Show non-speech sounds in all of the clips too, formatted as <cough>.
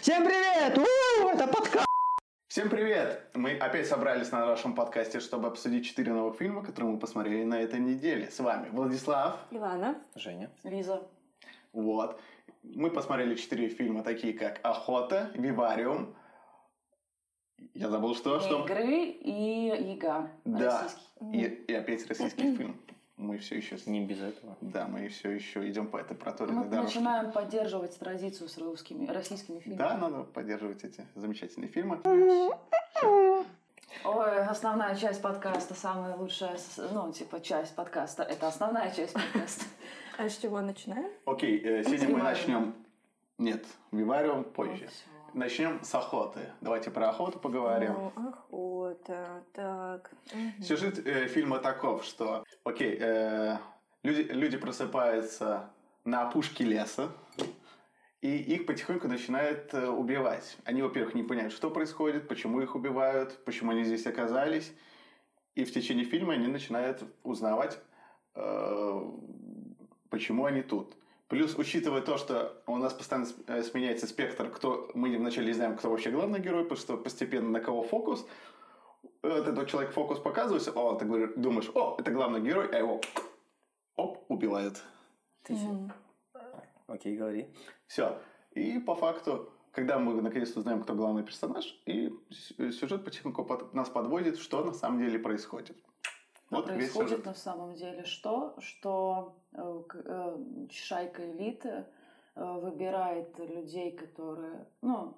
Всем привет! У, это подкаст! Всем привет! Мы опять собрались на нашем подкасте, чтобы обсудить четыре новых фильма, которые мы посмотрели на этой неделе. С вами Владислав. Ивана. Женя. Лиза. Вот. Мы посмотрели четыре фильма, такие как «Охота», «Вивариум», я забыл, что? что? Игры и Яга. Да. Российский. И, и опять российский <clears throat> фильм. Мы все еще... Не без этого. Да, мы все еще идем по этой проторенной Мы дорожке. начинаем поддерживать традицию с русскими, российскими фильмами. Да, надо поддерживать эти замечательные фильмы. Ой, основная часть подкаста, самая лучшая, ну, типа, часть подкаста. Это основная часть подкаста. А с чего начинаем? Окей, э, сегодня мы начнем... Нет, Вивариум позже. Вот всё. Начнем с охоты. Давайте про охоту поговорим. Ну, охота, так. мгм. Сюжет э, фильма таков, что, окей, э, люди, люди просыпаются на опушке леса, и их потихоньку начинают э, убивать. Они, во-первых, не понимают, что происходит, почему их убивают, почему они здесь оказались. И в течение фильма они начинают узнавать, э, почему они тут. Плюс, учитывая то, что у нас постоянно э, сменяется спектр, кто мы вначале не знаем, кто вообще главный герой, потому что постепенно на кого фокус, вот этот человек фокус показывается, о, ты говоришь- думаешь, о, это главный герой, а его оп, убивают. Мгм. Окей, говори. Все. И по факту, когда мы наконец-то узнаем, кто главный персонаж, и сюжет потихоньку под- нас подводит, что на самом деле происходит. Вот происходит сюжет. на самом деле что? Что э, э, шайка элиты э, выбирает людей, которые, ну,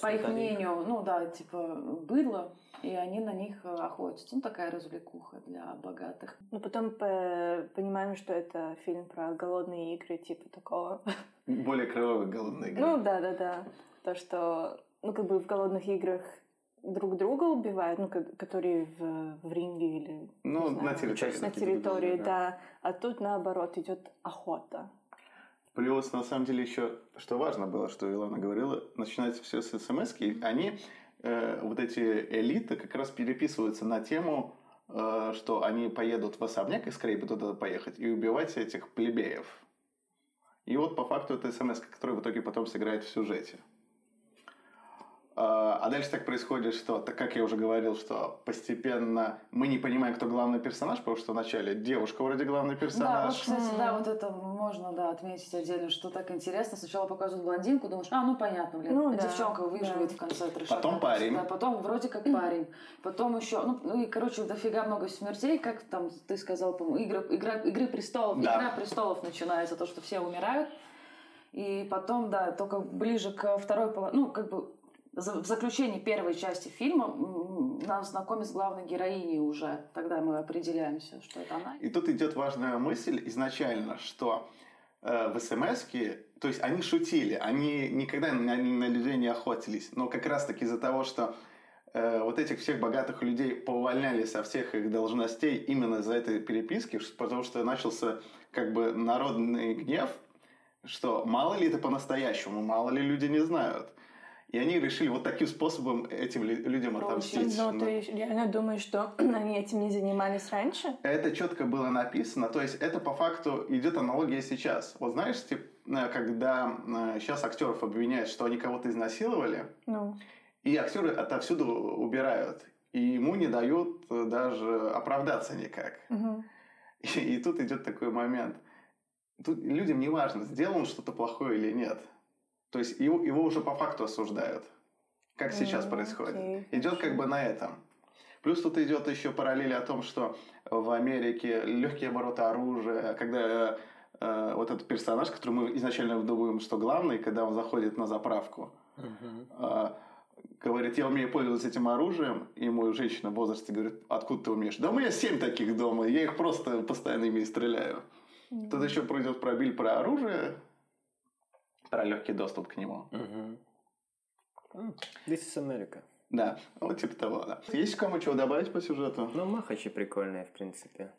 по их мнению, ну да, типа быдло, и они на них э, охотятся. Ну, такая развлекуха для богатых. Но потом по- понимаем, что это фильм про голодные игры, типа такого. Более кровавые голодные игры. Ну да, да, да. То, что, ну как бы в голодных играх друг друга убивают, ну, ко- которые в, в ринге или Ну, знаю, на территории. на территории, друга, да. А тут наоборот идет охота. Плюс, на самом деле, еще, что важно было, что Илона говорила, начинается все с смс Они, э, вот эти элиты, как раз переписываются на тему, э, что они поедут в особняк, и скорее бы туда поехать, и убивать этих плебеев. И вот по факту это смс, которая в итоге потом сыграет в сюжете. А а дальше так происходит, что, так как я уже говорил, что постепенно мы не понимаем, кто главный персонаж, потому что вначале девушка вроде главный Да, вот, персонаж. кстати, да, вот это можно, да, отметить отдельно, что так интересно. Сначала показывают блондинку, думаешь, а, ну понятно, блин, Ну, да, девчонка выживет да. в конце трешака. Потом парень. Да, потом вроде как <clears throat> парень. Потом еще, ну, ну и, короче, дофига много смертей, как там ты сказал, по-моему, игра, игра, Игры престолов. Да. Игра престолов начинается, то, что все умирают. И потом, да, только ближе к второй половине, ну, как бы в заключении первой части фильма м, нас знакомят с главной героиней уже. Тогда мы определяемся, что это она. И тут идет важная мысль изначально, что э, в смс то есть они шутили, они никогда на, на людей не охотились, но как раз-таки из-за того, что э, вот этих всех богатых людей повольняли со всех их должностей именно из-за этой переписки, потому что начался как бы народный гнев, что мало ли это по-настоящему, мало ли люди не знают. И они решили вот таким способом этим лю- людям отомстить. Но Ну, ты реально думаешь, что <clears throat> они этим не занимались раньше? Это четко было написано, то есть это по факту идет аналогия сейчас. Вот знаешь, типа, э, когда сейчас актеров обвиняют, что они кого-то изнасиловали, Ну, и актеры отовсюду убирают, и ему не дают э, даже оправдаться никак. мгм. И, и тут идет такой момент. Тут людям не важно, сделал он что-то плохое или нет. То есть его, его уже по факту осуждают. Как сейчас происходит. окей, Идет как бы на этом. Плюс тут идет еще параллель о том, что в Америке легкие обороты оружия, когда э, вот этот персонаж, который мы изначально думаем, что главный, когда он заходит на заправку, э, говорит, я умею пользоваться этим оружием, и ему женщина в возрасте говорит, откуда ты умеешь? Да у меня семь таких дома, я их просто постоянно ими стреляю. Тут еще пройдет пробиль про оружие, про легкий доступ к нему. М, This is America. Да, вот типа того, да. Есть кому чего добавить по сюжету? Ну, махачи прикольные, в принципе.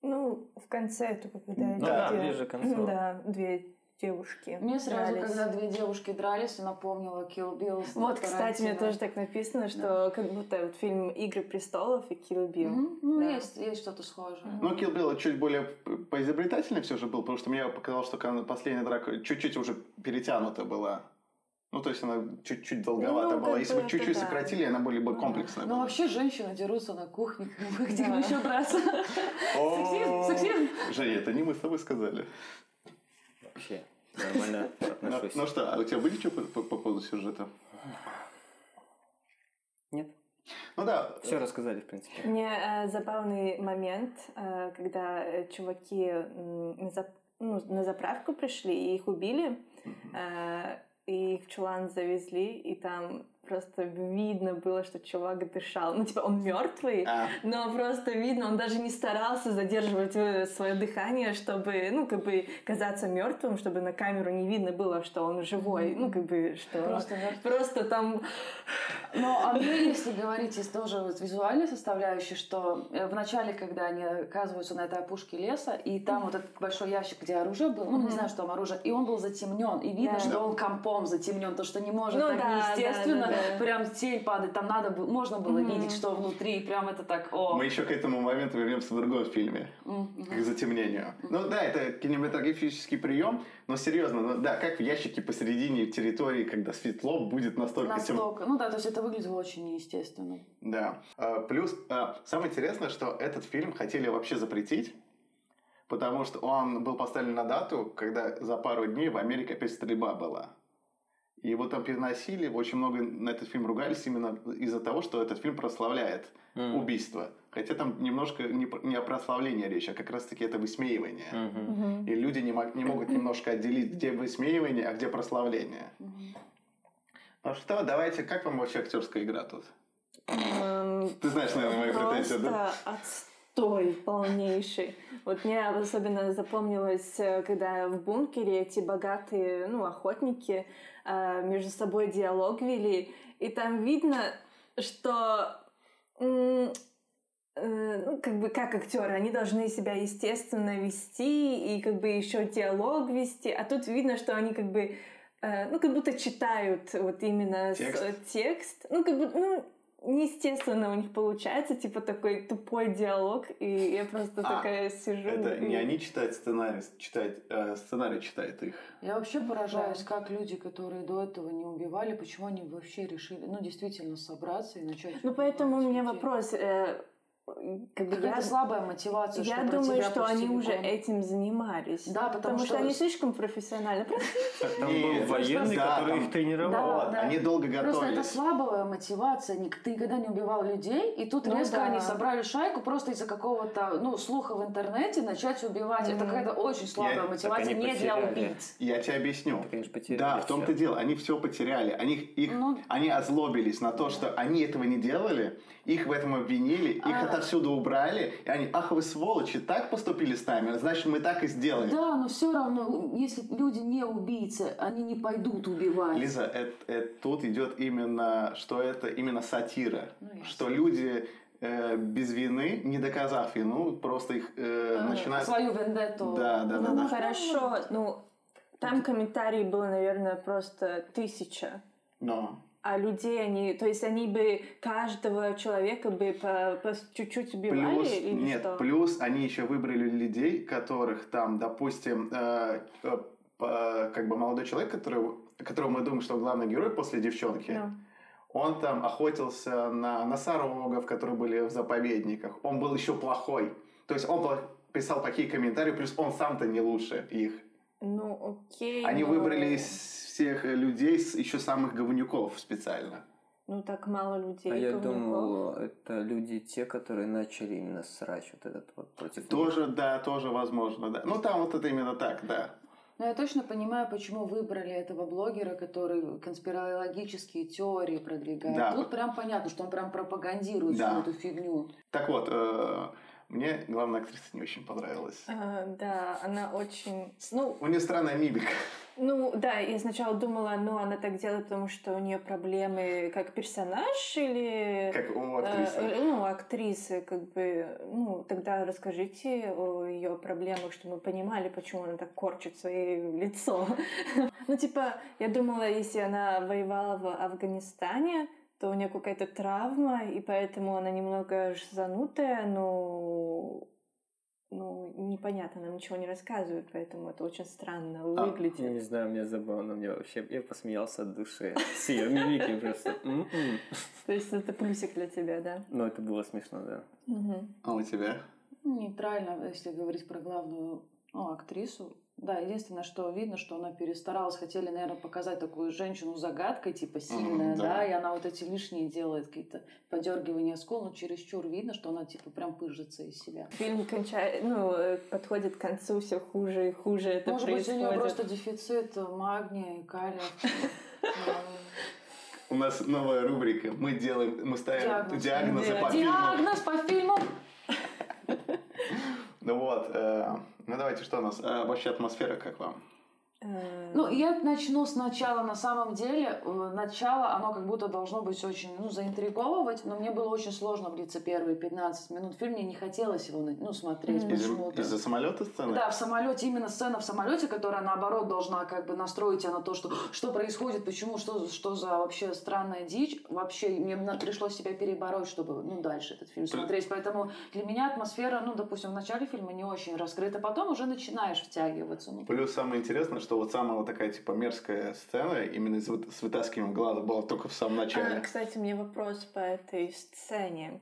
Ну, в конце только когда Ну да, ближе к концу. <laughs> Да, две девушки Мне сразу, дрались. когда две девушки дрались, напомнила Kill Bill. Вот, кстати, мне тоже так написано, что как будто вот фильм «Игры престолов» и «Kill Bill». Мгм. Ну, Да. есть, есть что-то схожее. Ну, Kill Bill чуть более поизобретательный все же был, потому что мне показалось, что последняя драка чуть-чуть уже перетянута была. Ну, то есть она чуть-чуть долговата Ну, была. Если бы чуть-чуть да. сократили, она были бы комплексная Ну, была. вообще женщины дерутся на кухне, где Да. еще драться. Сексизм, сексизм. Женя, это не мы с тобой сказали. Вообще нормально <laughs> Ну, отношусь. ну что, а у тебя были что по, по- по поводу сюжета? Нет? Ну да. Все рассказали, в принципе. Мне э, забавный момент, э, когда э, чуваки м, на, зап- ну, на заправку пришли и их убили, э, и их в чулан завезли, и там просто видно было, что чувак дышал. Ну, типа, он мертвый, А, но просто видно, он даже не старался задерживать свое дыхание, чтобы, ну, как бы казаться мертвым, чтобы на камеру не видно было, что он живой. Ну, как бы, что... Просто. Просто там... Ну, а мне, если говорить из тоже вот визуальной составляющей, что э, в начале, когда они оказываются на этой опушке леса, и там вот этот большой ящик, где оружие было, ну, не Мгм. знаю, что там оружие, и он был затемнен, и видно, Да. что он компом затемнен, то, что не может Ну так да, неестественно, да, да, да. <laughs> прям тень падает, там надо было, можно было Мгм. видеть, что внутри, прям это так, о. мы еще к этому моменту вернемся в другом фильме. Мгм. К затемнению. Ну да, это кинематографический прием, но серьезно, ну, да, как в ящике посередине территории, когда светло будет настолько темно. Настолько. Ну да, то есть это выглядело очень неестественно. Да. А, Плюс, а, самое интересное, что этот фильм хотели вообще запретить, потому что он был поставлен на дату, когда за пару дней в Америке опять стрельба была. И его там переносили, очень много на этот фильм ругались именно из-за того, что этот фильм прославляет М. убийство. Хотя там немножко не, не о прославлении речь, а как раз-таки это высмеивание. Мгм. Мгм. И люди не, не могут немножко отделить, где высмеивание, а где прославление. Ну что, давайте, как вам вообще актерская игра тут? Эм, Ты знаешь, наверное, мои претензии, да? Отстой полнейший. Вот мне особенно запомнилось, э, когда в бункере эти богатые, ну, охотники э, между собой диалог вели, и там видно, что э, ну, как бы как актеры, они должны себя естественно вести и как бы еще диалог вести, а тут видно, что они как бы ну, как будто читают вот именно с- Текст? э, текст. Ну, как бы, ну, неестественно у них получается, типа такой тупой диалог, и я просто А, такая сижу. Это и- не они читают сценарий, читать, э, сценарий читает их. Я вообще поражаюсь, Да. как люди, которые до этого не убивали, почему они вообще решили, ну, действительно собраться и начать Ну, поэтому у меня людей. вопрос, э, как бы я, слабая мотивация, я что думаю, тебя что они уже этим занимались. Да, потому, что... они слишком профессионально. Там был военный, который их тренировал. Они долго Просто это готовились. слабая мотивация. Ник- Ты никогда не убивал людей, и тут Ну резко они собрали шайку просто из-за какого-то ну, слуха в интернете начать убивать. Это какая-то очень слабая мотивация не для убийц. Я тебе объясню. Да, в том-то дело. Они все потеряли. Они, их, Ну, они озлобились на то, что они этого не делали, их в этом обвинили, их А. отовсюду убрали, и они, ах вы сволочи, так поступили с нами, значит мы так и сделаем. да, но все равно, если люди не убийцы, они не пойдут убивать. Лиза, это, это тут идет именно, что это именно сатира, Ну, что люди э, без вины, не доказав вину, просто их э, А, начинают... Свою вендетту. Да, да, да, Ну, да. хорошо, ну, там комментарий было, наверное, просто тысяча. Но А людей они, то есть они бы каждого человека бы по, по чуть-чуть убивали плюс, или нет, что? плюс они еще выбрали людей, которых там, допустим, э, э, по- как бы молодой человек, который, которого мы думаем, что главный герой после девчонки, Ну, он там охотился на носорогов, которые были в заповедниках. Он был еще плохой. То есть он писал плохие комментарии, плюс он сам-то не лучше их. ну, окей. Они но- выбрали всех людей с- еще самых говнюков специально. Ну, так мало людей. А я думал, это люди те, которые начали именно срач вот этот вот против них. Тоже, да, тоже возможно, да. Ну, там вот это именно так, да. Но я точно понимаю, почему выбрали этого блогера, который конспирологические теории продвигает. Да. Тут прям понятно, что он прям пропагандирует Да. всю эту фигню. Так вот, э, мне главная актриса не очень понравилась. А, да, она очень... Ну, У нее странная мимика. ну, да, я сначала думала, ну, она так делает, потому что у нее проблемы как персонаж или... Как у Э, актрисы. э, ну, актрисы, как бы, ну, тогда расскажите о ее проблемах, чтобы мы понимали, почему она так корчит свое лицо. <laughs> Ну, типа, я думала, если она воевала в Афганистане, то у нее какая-то травма, и поэтому она немного ж занутая, но ну, непонятно, нам ничего не рассказывают, поэтому это очень странно А, выглядит. Я не знаю, мне забавно, мне вообще, я посмеялся от души. С ее мимики просто. М-м. То есть это плюсик для тебя, да? Ну, это было смешно, да. А у тебя? Нейтрально, если говорить про главную ну, актрису. Да, единственное, что видно, что она перестаралась. Хотели, наверное, показать такую женщину загадкой, типа сильная, да. да. и она вот эти лишние делает какие-то подергивания скул, но чересчур видно, что она типа прям пыжится из себя. Фильм кончает, ну, э, подходит к концу все хуже и хуже это Может быть, у происходит. нее просто дефицит магния и калия. У нас новая рубрика. Мы делаем, мы ставим Диагноз. диагнозы по фильму. Диагноз по фильму. Ну вот, э, ну давайте, что у нас? Э, вообще атмосфера как вам? Э, Ну, я начну сначала. На самом деле, э, начало, оно как будто должно быть очень, ну, заинтриговывать, но мне было очень сложно влиться первые 15 минут фильма. Мне не хотелось его, ну, смотреть почему-то. Из-за самолета сцены? Да, в самолете, именно сцена в самолете, которая наоборот должна как бы настроить тебя на то, что, что происходит, почему, что, что за вообще странная дичь. Вообще, мне пришлось себя перебороть, чтобы ну, дальше этот фильм смотреть. Поэтому для меня атмосфера, ну, допустим, в начале фильма не очень раскрыта, потом уже начинаешь втягиваться. Ну, Плюс самое интересное, что вот самая вот такая типа мерзкая сцена именно с, с вытаскиванием глаза была только в самом а, начале. кстати, у меня вопрос по этой сцене.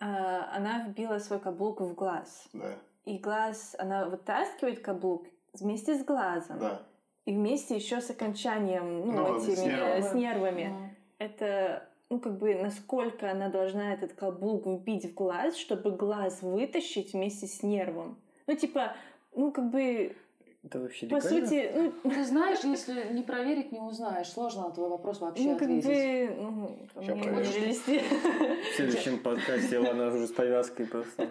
А, она вбила свой каблук в глаз. Да, И глаз, она вытаскивает каблук вместе с глазом. да. И вместе еще с окончанием, ну, Ну, этими, с нервами. с нервами. ну. Это, ну, как бы, насколько она должна этот каблук вбить в глаз, чтобы глаз вытащить вместе с нервом. Ну, типа, ну, как бы, Это вообще по легально? сути, ну, Ты знаешь, если не проверить, не узнаешь. Сложно на твой вопрос вообще ну, как ответить. бы, ну, мне проверю. нереалисти- В следующем подкасте Лана уже с повязкой просто.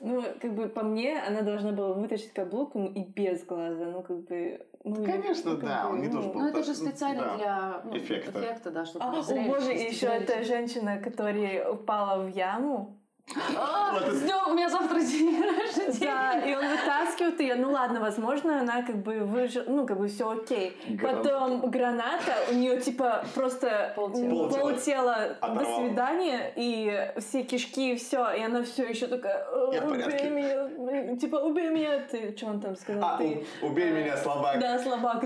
Ну, как бы, по мне, она должна была вытащить каблук ну, и без глаза. Ну, как бы... Ну, Конечно, ну, как да, бы, у них ну, тоже был Ну, это же специально да, для ну, эффекта. да, чтобы А, о боже, и еще эта женщина, которая упала в яму. С днем, у меня завтра день <laughs> рождения. Да, и он вытаскивает ее. Ну ладно, возможно, она как бы выжила, ну как бы все окей. Потом граната, у нее типа просто Полтела. до свидания, и все кишки, и все, и она все еще такая, убей меня, типа, убей меня, ты, что он там сказал? А, убей меня, слабак. Да, слабак,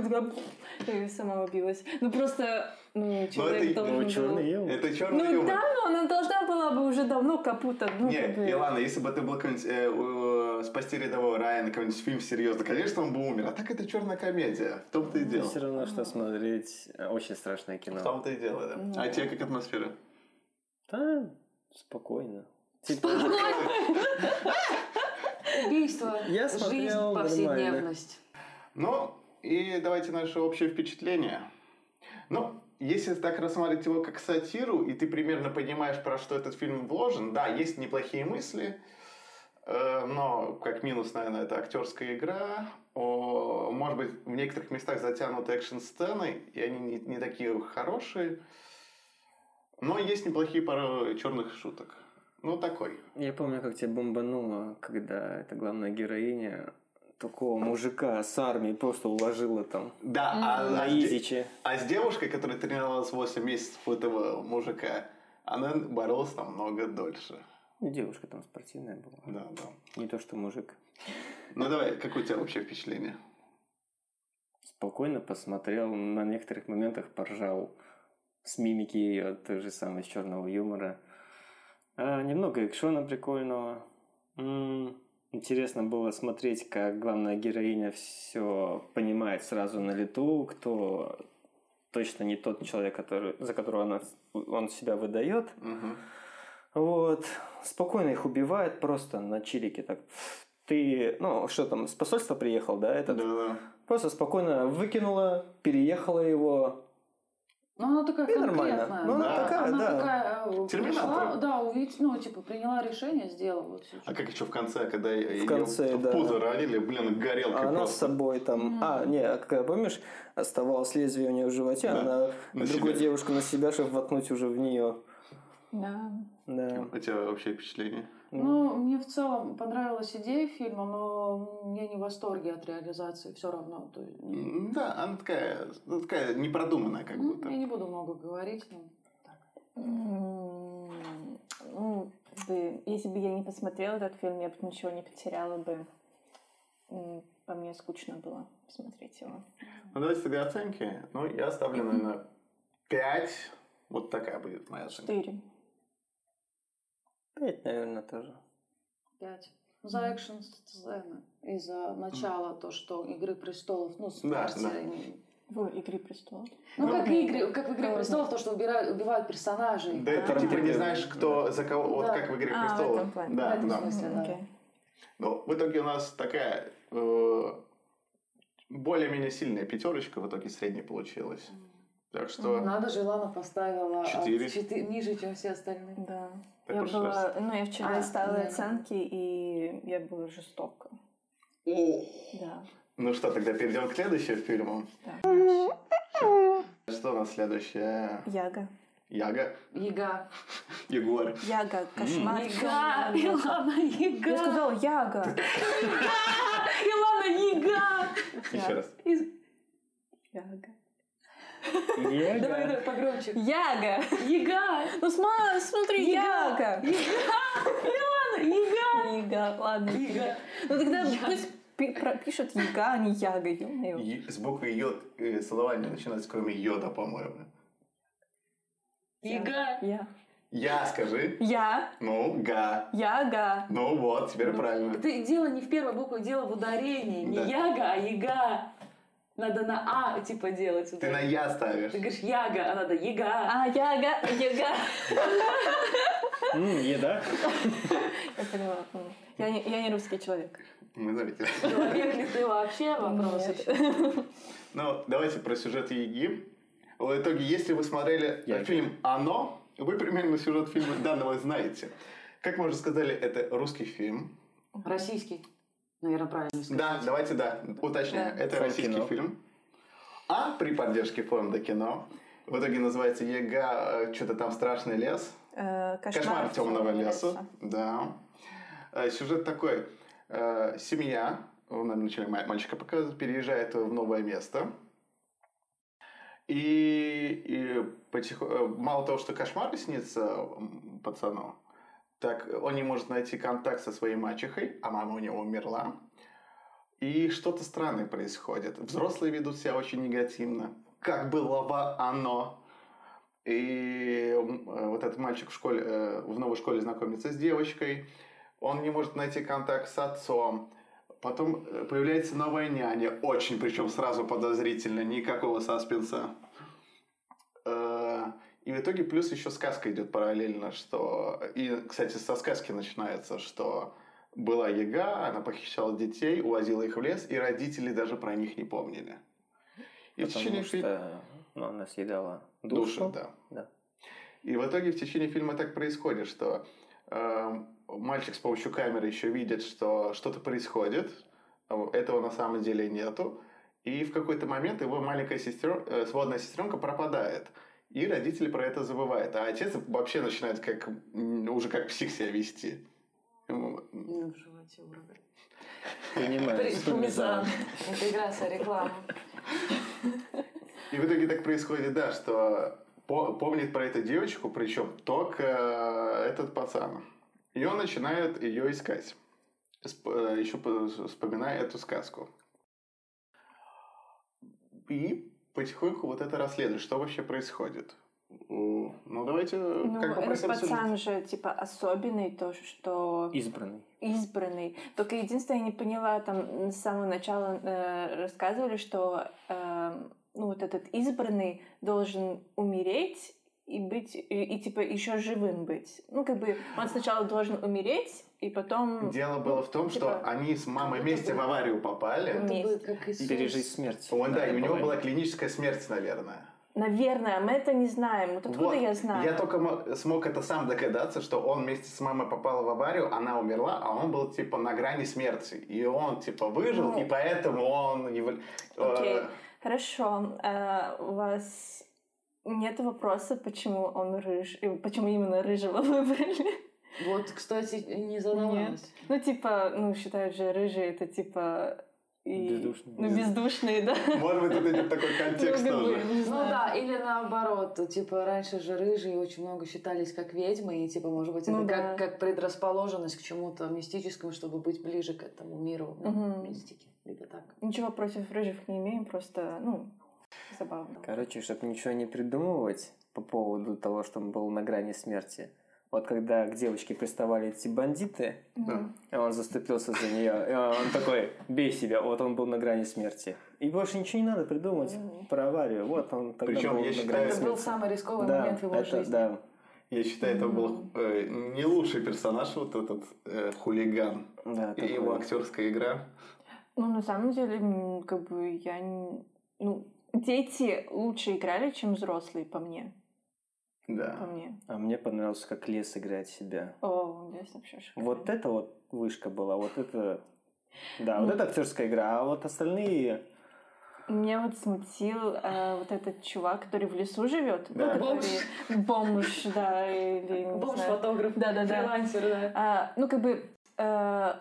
и сама убилась. Ну просто, ну, человек это- должен Ну, был- черный юмор. Это черный Ну юмор. да, но она должна была бы уже давно капута, ну Не, как бы... Илана, если бы ты был какой-нибудь э, у- спасти рядового Райана, какой-нибудь фильм серьезно, конечно, он бы умер. А так это черная комедия. В том-то и дело. Все равно, что смотреть э, очень страшное В кино. том-то и дело, да. А тебе как атмосфера? Да, спокойно. Типа, <laughs> Убийство, Я жизнь, смотрел повседневность. Ну, и давайте наше общее впечатление. Ну, если так рассматривать его как сатиру, и ты примерно понимаешь, про что этот фильм вложен, да, есть неплохие мысли, э, но как минус, наверное, это актерская игра. О, может быть, в некоторых местах затянуты экшн-сцены, и они не, не такие хорошие. Но есть неплохие пару черных шуток. Ну, такой. Я помню, как тебя бомбануло, когда эта главная героиня такого мужика с армии просто уложила там Да, а, на а изиче. А с девушкой, которая тренировалась 8 месяцев у этого мужика, она боролась намного дольше. Ну, Девушка там спортивная была. Да, да. Не то, что мужик. Ну давай, какое у тебя вообще впечатление? Спокойно посмотрел, на некоторых моментах поржал с мимики ее, той же самой, с черного юмора. А, немного экшона прикольного. М, Интересно было смотреть, как главная героиня все понимает сразу на лету, кто точно не тот человек, который, за которого она, он себя выдает. Мгм. Вот. Спокойно их убивает просто на чилике так. Ты, ну, что там, с посольства приехал, да, этот? Да, да. Просто спокойно выкинула, переехала его. Ну, она такая И нормально. конкретная. Ну, она да. такая, она да. такая, э, пришла, да, увидеть, ну, типа, приняла решение, сделала. Вот А как еще в конце, когда ее конце, в да. пузо ранили, блин, горелкой она с просто. собой там... Мгм. А, не, а когда, помнишь, оставалось лезвие у нее в животе, Да, она на другую себя. девушку на себя, чтобы воткнуть уже в нее. Да. Да. У тебя вообще впечатление? Ну, мне в целом понравилась идея фильма, но я не в восторге от реализации все равно. То ну, Да, она такая, ну, такая непродуманная как ну, будто. я не буду много говорить. но Ну, бы, если бы я не посмотрела этот фильм, я бы ничего не потеряла бы. По мне скучно было смотреть его. Ну, давайте тогда оценки. Ну, я ставлю, наверное, 5. Вот такая будет моя оценка. Четыре. Пять, наверное, тоже. Пять. За экшн сцены и за начало то, что Игры престолов, ну, с Да, партиями. В «Игре престолов». Ну, Ну, как игры, как в Игре престолов, то, что убирают, убивают персонажей. Да, А, ты типа не да. знаешь, кто за кого, вот Да. как в «Игре А, в престолов». этом плане. Да, В этом да. смысле. да. Окей. Ну, в итоге у нас такая э, более-менее сильная пятерочка в итоге средней получилась. Так что... Надо же, Лана поставила а, Четыре. четы- ниже, чем все остальные. Да. Так я была, раз. ну, я вчера А, ставила да, оценки, и я была жестока. О! Да. Ну что, тогда перейдем к следующему фильму. да. Что у нас следующее? Яга. Яга? Яга. <laughs> Егор. Яга, кошмар. Яга! Илана Яга! Я сказала Яга. Илана Яга! Еще раз. Из- <laughs> Яга. Давай, давай, погромче. Яга! Яга! Ну сма- смотри, Яга. Яга! Илана Яга! <laughs> Яга, ладно. Яга. Ну тогда пусть пишут Яга, а не Яга, С буквы йод э, слова не начинаются, кроме йода, по-моему. Яга! Я. Я скажи. Я. Ну, га. Яга. Ну вот, теперь правильно. Ты дело не в первой букве, дело в ударении. Не Да. яга, а яга. Надо на а типа делать. Ты на я ставишь. Ты говоришь яга, а надо яга. А, Яга, Яга. М, еда. Я поняла. Я не, русский человек. Мы заметили. Человек ли ты вообще? Вопрос. Ну, давайте про сюжет Яги. В итоге, если вы смотрели фильм «Оно», вы примерно сюжет фильма данного знаете. Как мы уже сказали, это русский фильм. Российский. Наверное, правильно сказать. Да, давайте, да, уточняем. Да. Это Фонд российский кино. фильм. А при поддержке фонда кино в итоге называется ЕГА «Что-то там страшный лес». Э, Кошмар, темного леса. Да. Э, Сюжет такой. Э, Семья, нам вначале ма- мальчика показывает, переезжает в новое место. И, и потихо- э, мало того, что кошмар снится пацану, так он не может найти контакт со своей мачехой, а мама у него умерла. И что-то странное происходит. Взрослые ведут себя очень негативно. Как было в оно. И э, вот этот мальчик в школе, э, в новой школе знакомится с девочкой. Он не может найти контакт с отцом. Потом э, появляется новая няня. Очень, причем сразу подозрительно. Никакого саспенса. И в итоге плюс еще сказка идет параллельно, что... И, кстати, со сказки начинается, что была яга, она похищала детей, увозила их в лес, и родители даже про них не помнили. И в Потому течение фи- что ну, она съедала Души, душу. да. Да. И в итоге в течение фильма так происходит, что э, мальчик с помощью камеры еще видит, что что-то происходит, а этого на самом деле нету, и в какой-то момент его маленькая сестер, э, сводная сестренка пропадает. И родители про это забывают. А отец вообще начинает как, уже как псих себя вести. Ну, в животе уровень. Понимаю. Пармезан. Интеграция рекламы. И в итоге так происходит, да, что по- помнит про эту девочку, причем только э, этот пацан. И он начинает ее искать, э, еще по- вспоминая эту сказку. И потихоньку вот это расследует, что вообще происходит. Ну, давайте Ну, как бы этот пацан же, типа, особенный, то, что Избранный. избранный. Только единственное, я не поняла, там с самого начала э, рассказывали, что э, ну, вот этот избранный должен умереть и быть, и, и, типа еще живым быть. Ну, как бы он сначала должен умереть, и потом... Дело было в том, что Типа- они с мамой вместе в аварию попали. Вместе. Пережить смерть. Он, да, и у него была клиническая смерть, наверное. Наверное, мы это не знаем. Вот откуда Вот. я знаю? Я только мо- смог это сам догадаться, что он вместе с мамой попал в аварию, она умерла, а он был типа на грани смерти. И он типа выжил, Ну. и поэтому он... его- э, Окей, хорошо. А, у вас нет вопроса, почему он рыж... и почему именно рыжего <laughs> выбрали? Вот, кстати, не задавалась. Ну, типа, ну, считают же, рыжий это типа и... Бездушные. Ну, бездушные, да. Может быть, тут идет такой контекст Ну, как тоже. Ну да, или наоборот, типа раньше же рыжие очень много считались как ведьмы, и типа, может быть, это Ну да. как, как предрасположенность к чему-то мистическому, чтобы быть ближе к этому миру ну, Мгм. мистики. Либо так. Ничего против рыжих не имеем, просто, ну, забавно. Короче, чтобы ничего не придумывать по поводу того, что он был на грани смерти. Вот когда к девочке приставали эти бандиты, и он заступился за нее, и он такой, бей себя, вот он был на грани смерти. И больше ничего не надо придумать про аварию. Вот он тогда Причем, был я на считаю, грани Это смерти. был самый рисковый да, момент в его это, жизни. да. Я считаю, это был э, не лучший персонаж, вот этот э, хулиган. Да, И его актерская игра. Ну, на самом деле, как бы я... не- Ну, дети лучше играли, чем взрослые, по мне. По Да. мне. А мне понравилось, как Лес играет себя. О, здесь вообще шикарно. Вот это вот вышка была, вот это... <laughs> Да, вот это актерская игра, а вот остальные... Меня вот смутил э, вот этот чувак, который в лесу живет. Да. Ну, который бомж, да, или не знаю. Бомж-фотограф, Да-да-да. фрилансер, да. А, ну, как бы, э,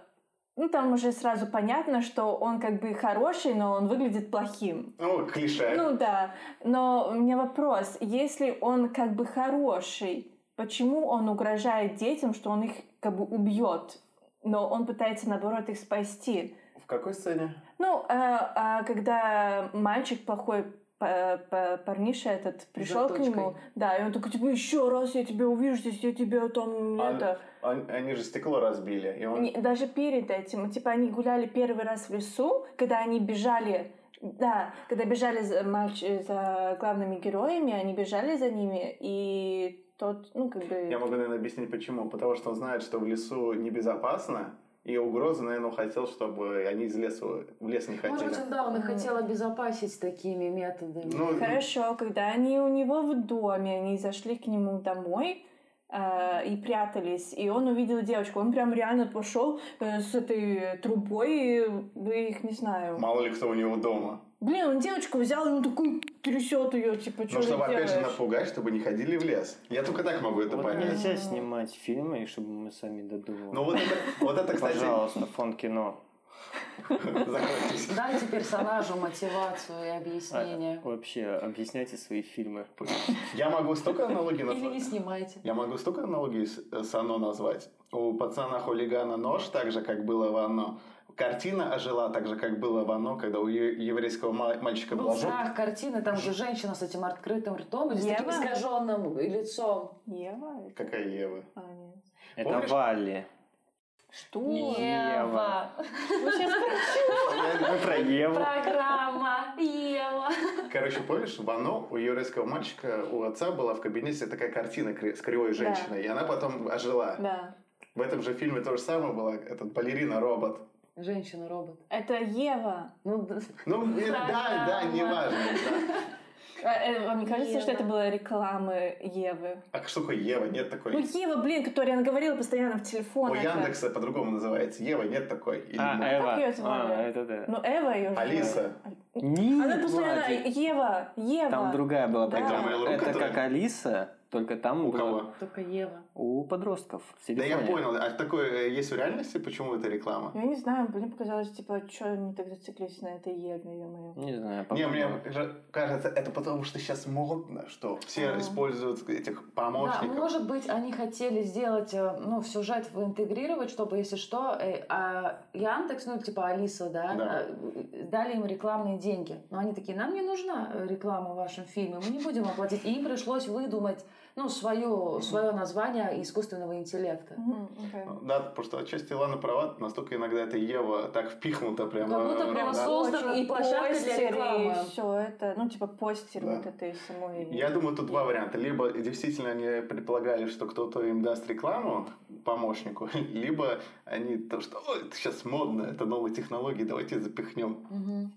ну, там уже сразу понятно, что он как бы хороший, но он выглядит плохим. Ну, клише. Ну да, но у меня вопрос, если он как бы хороший, почему он угрожает детям, что он их как бы убьет, но он пытается наоборот их спасти? В какой сцене? Ну, а, а когда мальчик плохой парниша этот пришел к нему, да, и он такой, типа, еще раз я тебя увижу здесь, я тебя там, А- это... Он- они же стекло разбили. И он... Не- даже перед этим, типа, они гуляли первый раз в лесу, когда они бежали, да, когда бежали за, мальч- за главными героями, они бежали за ними, и тот, ну, как бы... Я могу, наверное, объяснить почему. Потому что он знает, что в лесу небезопасно, и угрозы, наверное, хотел, чтобы они из леса в лес не хотели. Может быть, да, он их Мгм. хотел обезопасить такими методами. Ну, Хорошо, когда они у него в доме, они зашли к нему домой э, и прятались, и он увидел девочку, он прям реально пошел э, с этой трубой, и вы их не знаю. мало ли кто у него дома. Блин, он девочку взял, и он такой трясет ее, типа, что Ну, чтобы ты опять же делаешь? напугать, чтобы не ходили в лес. Я только так могу это Вот понять. нельзя снимать фильмы, чтобы мы сами додумывали. Ну, вот это, вот это кстати... Пожалуйста, фон кино. Дайте персонажу мотивацию и объяснение. А, вообще, объясняйте свои фильмы. Я могу столько аналогий Или не назвать. снимайте. Я могу столько аналогий с, с «Оно» назвать. У пацана-хулигана нож, так же, как было в «Оно». Картина ожила так же, как было в «Оно», когда у еврейского ма- мальчика Был была жопа. страх картины, там же женщина с этим открытым ртом или с таким искаженным лицом. Ева? Какая Ева? А, нет. Это Помнишь? Валли. Что? Ева. Ну, сейчас Мы про Еву. Программа Ева. Короче, помнишь, в «Оно» у еврейского мальчика, у отца была в кабинете такая картина с кривой женщиной, и она потом ожила. Да. В этом же фильме то же самое было, этот балерина-робот. Женщина-робот. Это Ева. Ну, Ну, <laughs> э, да, да, Программа. неважно. да. Э, Вам не кажется, что Ева. это была реклама Евы? А что такое Ева? Нет такой. Ну, Ева, блин, которую она говорила постоянно в телефон. У это. Яндекса по-другому называется. Ева нет такой. Или А, ну, Эва. её звали? А, это да. Ну, Эва ее Алиса. Нет, Она постоянно... Владик. Ева, Ева. Там другая была Да. программа. Это Это которая? как Алиса, только там У было- кого? только Ева. У подростков в Да я телефоне. понял. А такое э, есть в реальности? Почему это реклама? Я не знаю, мне показалось, типа, что они так зациклились на этой Еве, ё-моё. Не знаю, Не, мне кажется, это потому что сейчас модно, что все А. используют этих Да, помощников. может быть, они хотели сделать, э, ну, в сюжет интегрировать, чтобы, если что, э, а Яндекс, ну, типа Алиса, да, Да. дали им рекламные деньги. Но они такие, нам не нужна реклама в вашем фильме, мы не будем оплатить. И им пришлось выдумать, ну, свое, свое название искусственного интеллекта. Окей. Да, потому что отчасти Лана права, настолько иногда эта Ева так впихнута прямо. Как будто э, прям да. создана и площадка для рекламы. все это, ну, типа, постер Да. вот этой самой... Я думаю, тут два варианта. Либо действительно они предполагали, что кто-то им даст рекламу помощнику, <laughs> либо они то, что Ой, это сейчас модно, это новые технологии, давайте запихнем.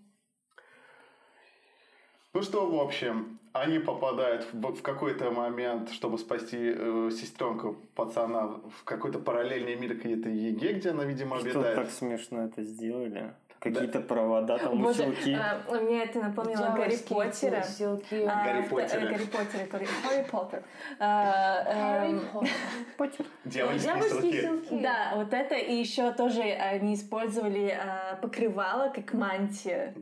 Ну что, в общем, они попадают в, в какой-то момент, чтобы спасти э, сестренку пацана в какой-то параллельный мир где-то Яги, где она, видимо, Что обитает. так смешно это сделали? Какие-то провода, там Боже, узелки. а, мне это напомнило Гарри Поттера. силки. А, Гарри Поттера. э, Гарри Поттера, Гарри Гарри Поттер. А, эм, Дьявольские Дьявольские силки. Да, вот это и еще тоже они использовали а, покрывало как мантия.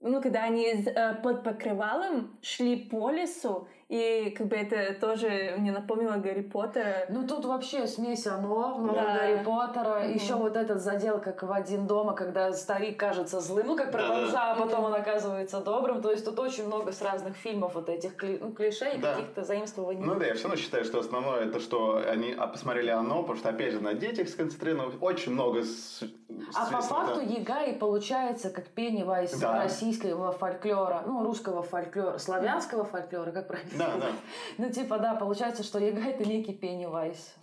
Ну, когда они э, под покрывалом шли по лесу, и как бы это тоже мне напомнило Гарри Поттера. Ну тут вообще смесь оно, много Да. Гарри Поттера. Мгм. Еще вот этот задел, как в один дома, когда старик кажется злым, ну как про бомжа, а потом он оказывается добрым. То есть тут очень много с разных фильмов вот этих кли- ну, клише и Да. каких-то заимствований. Ну да, я все равно считаю, что основное это, что они а, посмотрели оно, потому что, опять же, на детях сконцентрировано очень много... с- А по факту да. Яга и получается как Пеннивайз Да. российского фольклора, ну, русского фольклора, славянского фольклора, как правильно Да, да. Ну, типа, да, получается, что Яга это некий Пеннивайз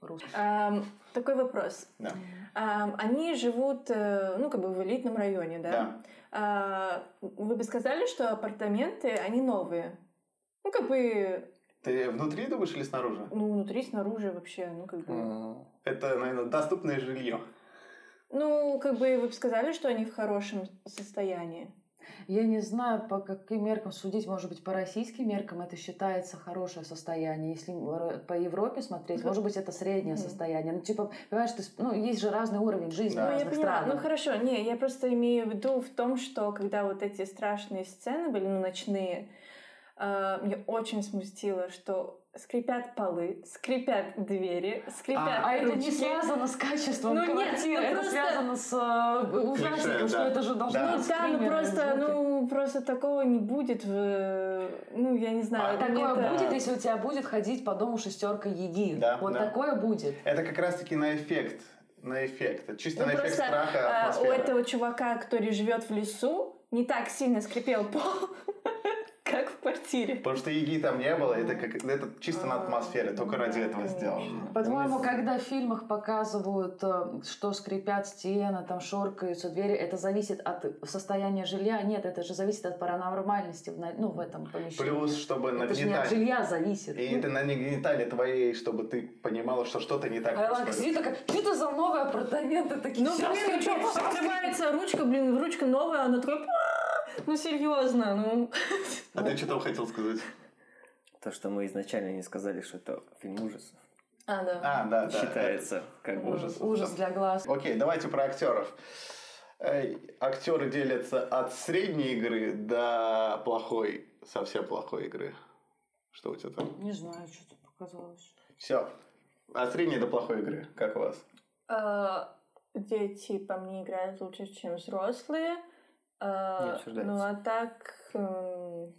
русский. Такой вопрос. Да. Они живут, э, ну, как бы в элитном районе, да? Да. А, вы бы сказали, что апартаменты, они новые? Ну, как бы, Ты внутри думаешь или снаружи? ну, внутри, снаружи вообще, ну, как бы... Это, наверное, доступное жилье. Ну, как бы вы бы сказали, что они в хорошем состоянии. Я не знаю, по каким меркам судить, может быть, по российским меркам это считается хорошее состояние. Если по Европе смотреть, может быть, это среднее состояние. Ну, типа, понимаешь, ты, ну, есть же разный уровень жизни Да. в Ну, я разных поняла. странах. Ну, хорошо. Не, я просто имею в виду в том, что когда вот эти страшные сцены были, ну, ночные, э, меня очень смутило, что скрипят полы, скрипят двери, скрипят А это ручки. не связано с качеством Ну, нет, квартиры, ну, это просто- связано с э, ужасником, Клише, что да. это же должно Да. Ну быть да, ну просто, звуки. ну просто такого не будет в, ну я не знаю. А, это Такое это- будет, если у тебя будет ходить по дому шестерка еги. Да, вот да. такое будет. Это как раз-таки на эффект. На эффект. Чисто Ну, на эффект просто, страха, а, у атмосферы. этого чувака, который живет в лесу, не так сильно скрипел пол, как в квартире. Потому что еги там не было, это, как, это чисто на атмосфере, только ради этого сделано. По-твоему, когда в фильмах показывают, э, что скрипят стены, там шоркаются двери, это зависит от состояния жилья? Нет, это же зависит от паранормальности в, ну, в этом помещении. Плюс, чтобы это же не от жилья зависит. И Ну, это на нагнетали твоей, чтобы ты понимала, что что-то не так а сидит такая, что это за новые апартаменты такие? Ну, «Щас блин, что, открывается ручка, блин, ручка новая, она такая, «А, ну серьезно, ну. А ты что там хотел сказать? То, что мы изначально не сказали, что это фильм ужасов. А, да. А, да, да. Считается как скрипят». ужас. Ужас для глаз. Окей, давайте про актеров. Актеры делятся от средней игры до плохой, совсем плохой игры. Что у тебя там? Не знаю, что тут показалось. Все. От средней до плохой игры. Как у вас? А, Дети по мне играют лучше, чем взрослые. А, Не обсуждается. Ну, а так... м,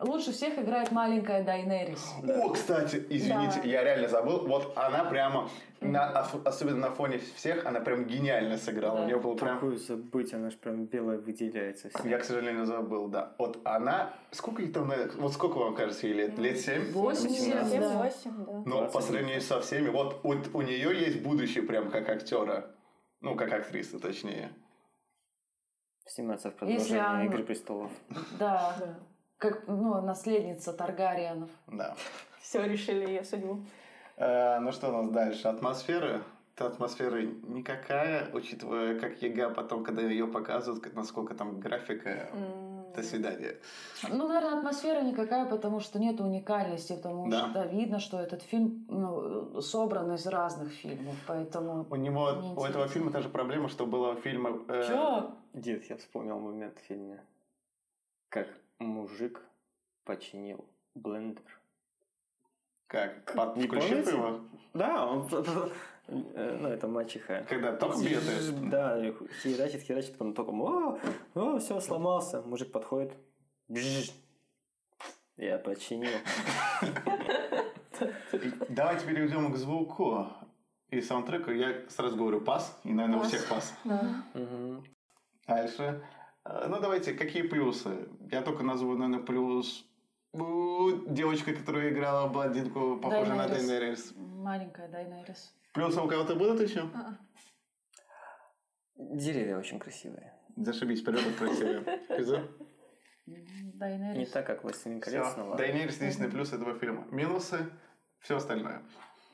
Лучше всех играет маленькая Дайнерис. О, кстати, извините, Да. я реально забыл. Вот она прямо, на- ос- особенно на фоне всех, она прям гениально сыграла. Да. У нее был прям... Такую забыть, она же прям белая выделяется. всем. Я, к сожалению, забыл, да. Вот она... Сколько ей там... Вот сколько вам кажется ей лет? Лет семь? Восемь, семь, да. семь, восемь, да. Но по 20 сравнению со всеми, вот у, у нее есть будущее прям как актера. Ну, как актриса, точнее. Сниматься в Если продолжении она- «Игры престолов». Да, Да. как ну, наследница Таргариенов. Да. Все, решили ее судьбу. Э, ну что у нас дальше? Атмосфера? Та атмосфера никакая, учитывая, как ЕГА потом, когда ее показывают, насколько там графика. М, До свидания. Ну, наверное, атмосфера никакая, потому что нет уникальности, потому Да. что видно, что этот фильм ну, собран из разных фильмов, поэтому... У него, у этого фильма та же проблема, что было фильма... э, Чё? Дед, я вспомнил момент в фильме. Как мужик починил блендер. Как? Под, Не помните? его? Да, он... э, Ну, это мачеха. Когда ток бьет? <laughs> Да, херачит, херачит, потом током, о, о, все, сломался. Мужик подходит, <laughs> я починил. Давайте перейдем к звуку и саундтреку. Я сразу говорю пас, и, наверное, у Пас. всех пас. Да. Мгм. Дальше. Э, Ну, давайте, какие плюсы? Я только назову, наверное, плюс... У, Девочка, которая играла блондинку, похожа на Дайнерис. Дейнерис. Маленькая Дайнерис. Плюсы у кого-то будут еще? Деревья очень красивые. Зашибись, природа красивая. М, Не Дайнерис. так, как «Властелин колец», но ладно. Дейнерис единственный плюс этого фильма. Минусы, все остальное.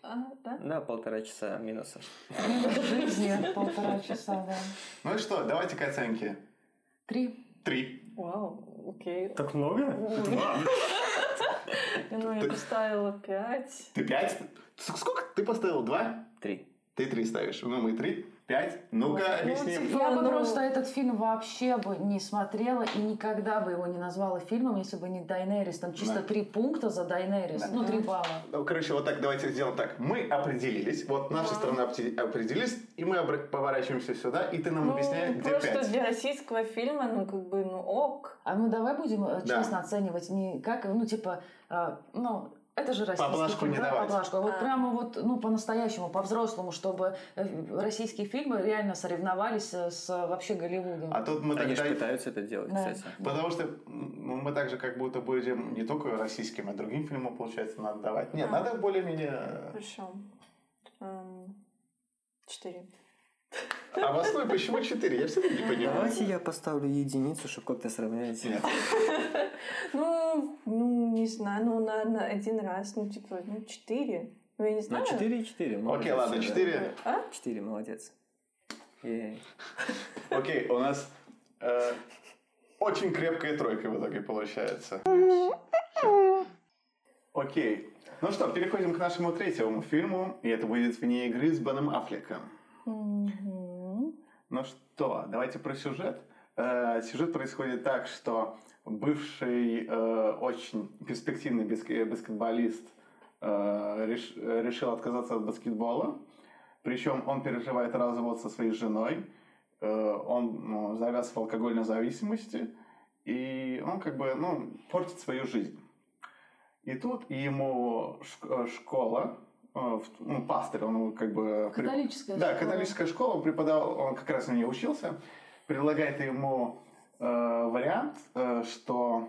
А, да? Да, полтора часа минусов. Минус жизни полтора часа, да. Ну и что, давайте к оценке. Три. Три. Вау, окей. Так много? Ну, <laughs> я поставила пять. Ты пять? Сколько? Ты поставил два? Три. Ты три ставишь. Ну, мы три. Пять. Ну-ка, Ну, объясним. типа, Я бы ну- просто этот фильм вообще бы не смотрела и никогда бы его не назвала фильмом, если бы не Дайнерис. Там чисто Да. три пункта за Дайнерис. Да. Ну, три балла. Ну, короче, вот так давайте сделаем так. Мы определились, вот наша сторона опти- определились, и мы поворачиваемся сюда, и ты нам Ну, объясняешь, где просто пять. для российского фильма, ну, как бы, ну, ок. А мы давай будем э, Да. честно оценивать, не как, ну, типа, э, ну, это же российский Поблажку фильм, не да, давать. поблажку. А вот А. прямо вот, ну, по-настоящему, по-взрослому, чтобы э, российские фильмы реально соревновались э, с э, вообще Голливудом. А тут мы Они же тогда... пытаются это делать, Да. кстати. Потому что мы также как будто будем не только российским, а другим фильмам, получается, надо давать. Нет, А. надо более-менее... Хорошо. Эм, Четыре. А в основе почему четыре? Я все не понимаю. Давайте я поставлю единицу, чтобы как-то сравнять. Нет. <laughs> Ну, ну, не знаю, ну, наверное, один раз, ну, типа, ну, четыре. Ну, я не знаю. Ну, 4 и 4. Окей, ладно, четыре. А? 4, молодец. Ей. <laughs> Окей, у нас э, очень крепкая тройка в итоге получается. Окей. Ну что, переходим к нашему третьему фильму, и это будет «Вне игры» с Беном Аффлеком. Ну что, давайте про сюжет. Э, сюжет происходит так, что бывший э, очень перспективный баскетболист э, э, решил отказаться от баскетбола. Причем он переживает развод со своей женой. Он ну, завяз в алкогольной зависимости. И он как бы ну, портит свою жизнь. И тут ему шк- школа, ну, пастырь, он как бы... при- Католическая да, школа. католическая школа, он преподавал, он как раз на ней учился, предлагает ему э, вариант, э, что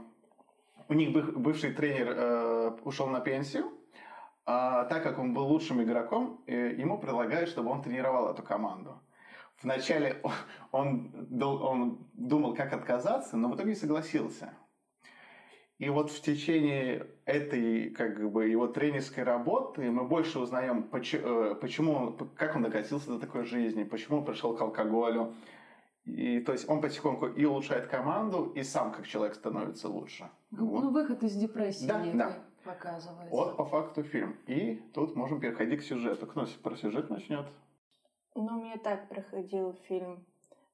у них быв- бывший тренер э, ушел на пенсию, а так как он был лучшим игроком, э, ему предлагают, чтобы он тренировал эту команду. Вначале <laughs> он, он думал, как отказаться, но в итоге согласился. И вот в течение этой, как бы, его тренерской работы мы больше узнаем, э, почему, как он докатился до такой жизни, почему он пришел к алкоголю. И то есть он потихоньку и улучшает команду, и сам как человек становится лучше. Ну, Вот. ну, выход из депрессии Да, да. показывается. Вот по факту фильм. И тут можем переходить к сюжету. Кто про сюжет начнет? Ну, мне так проходил фильм.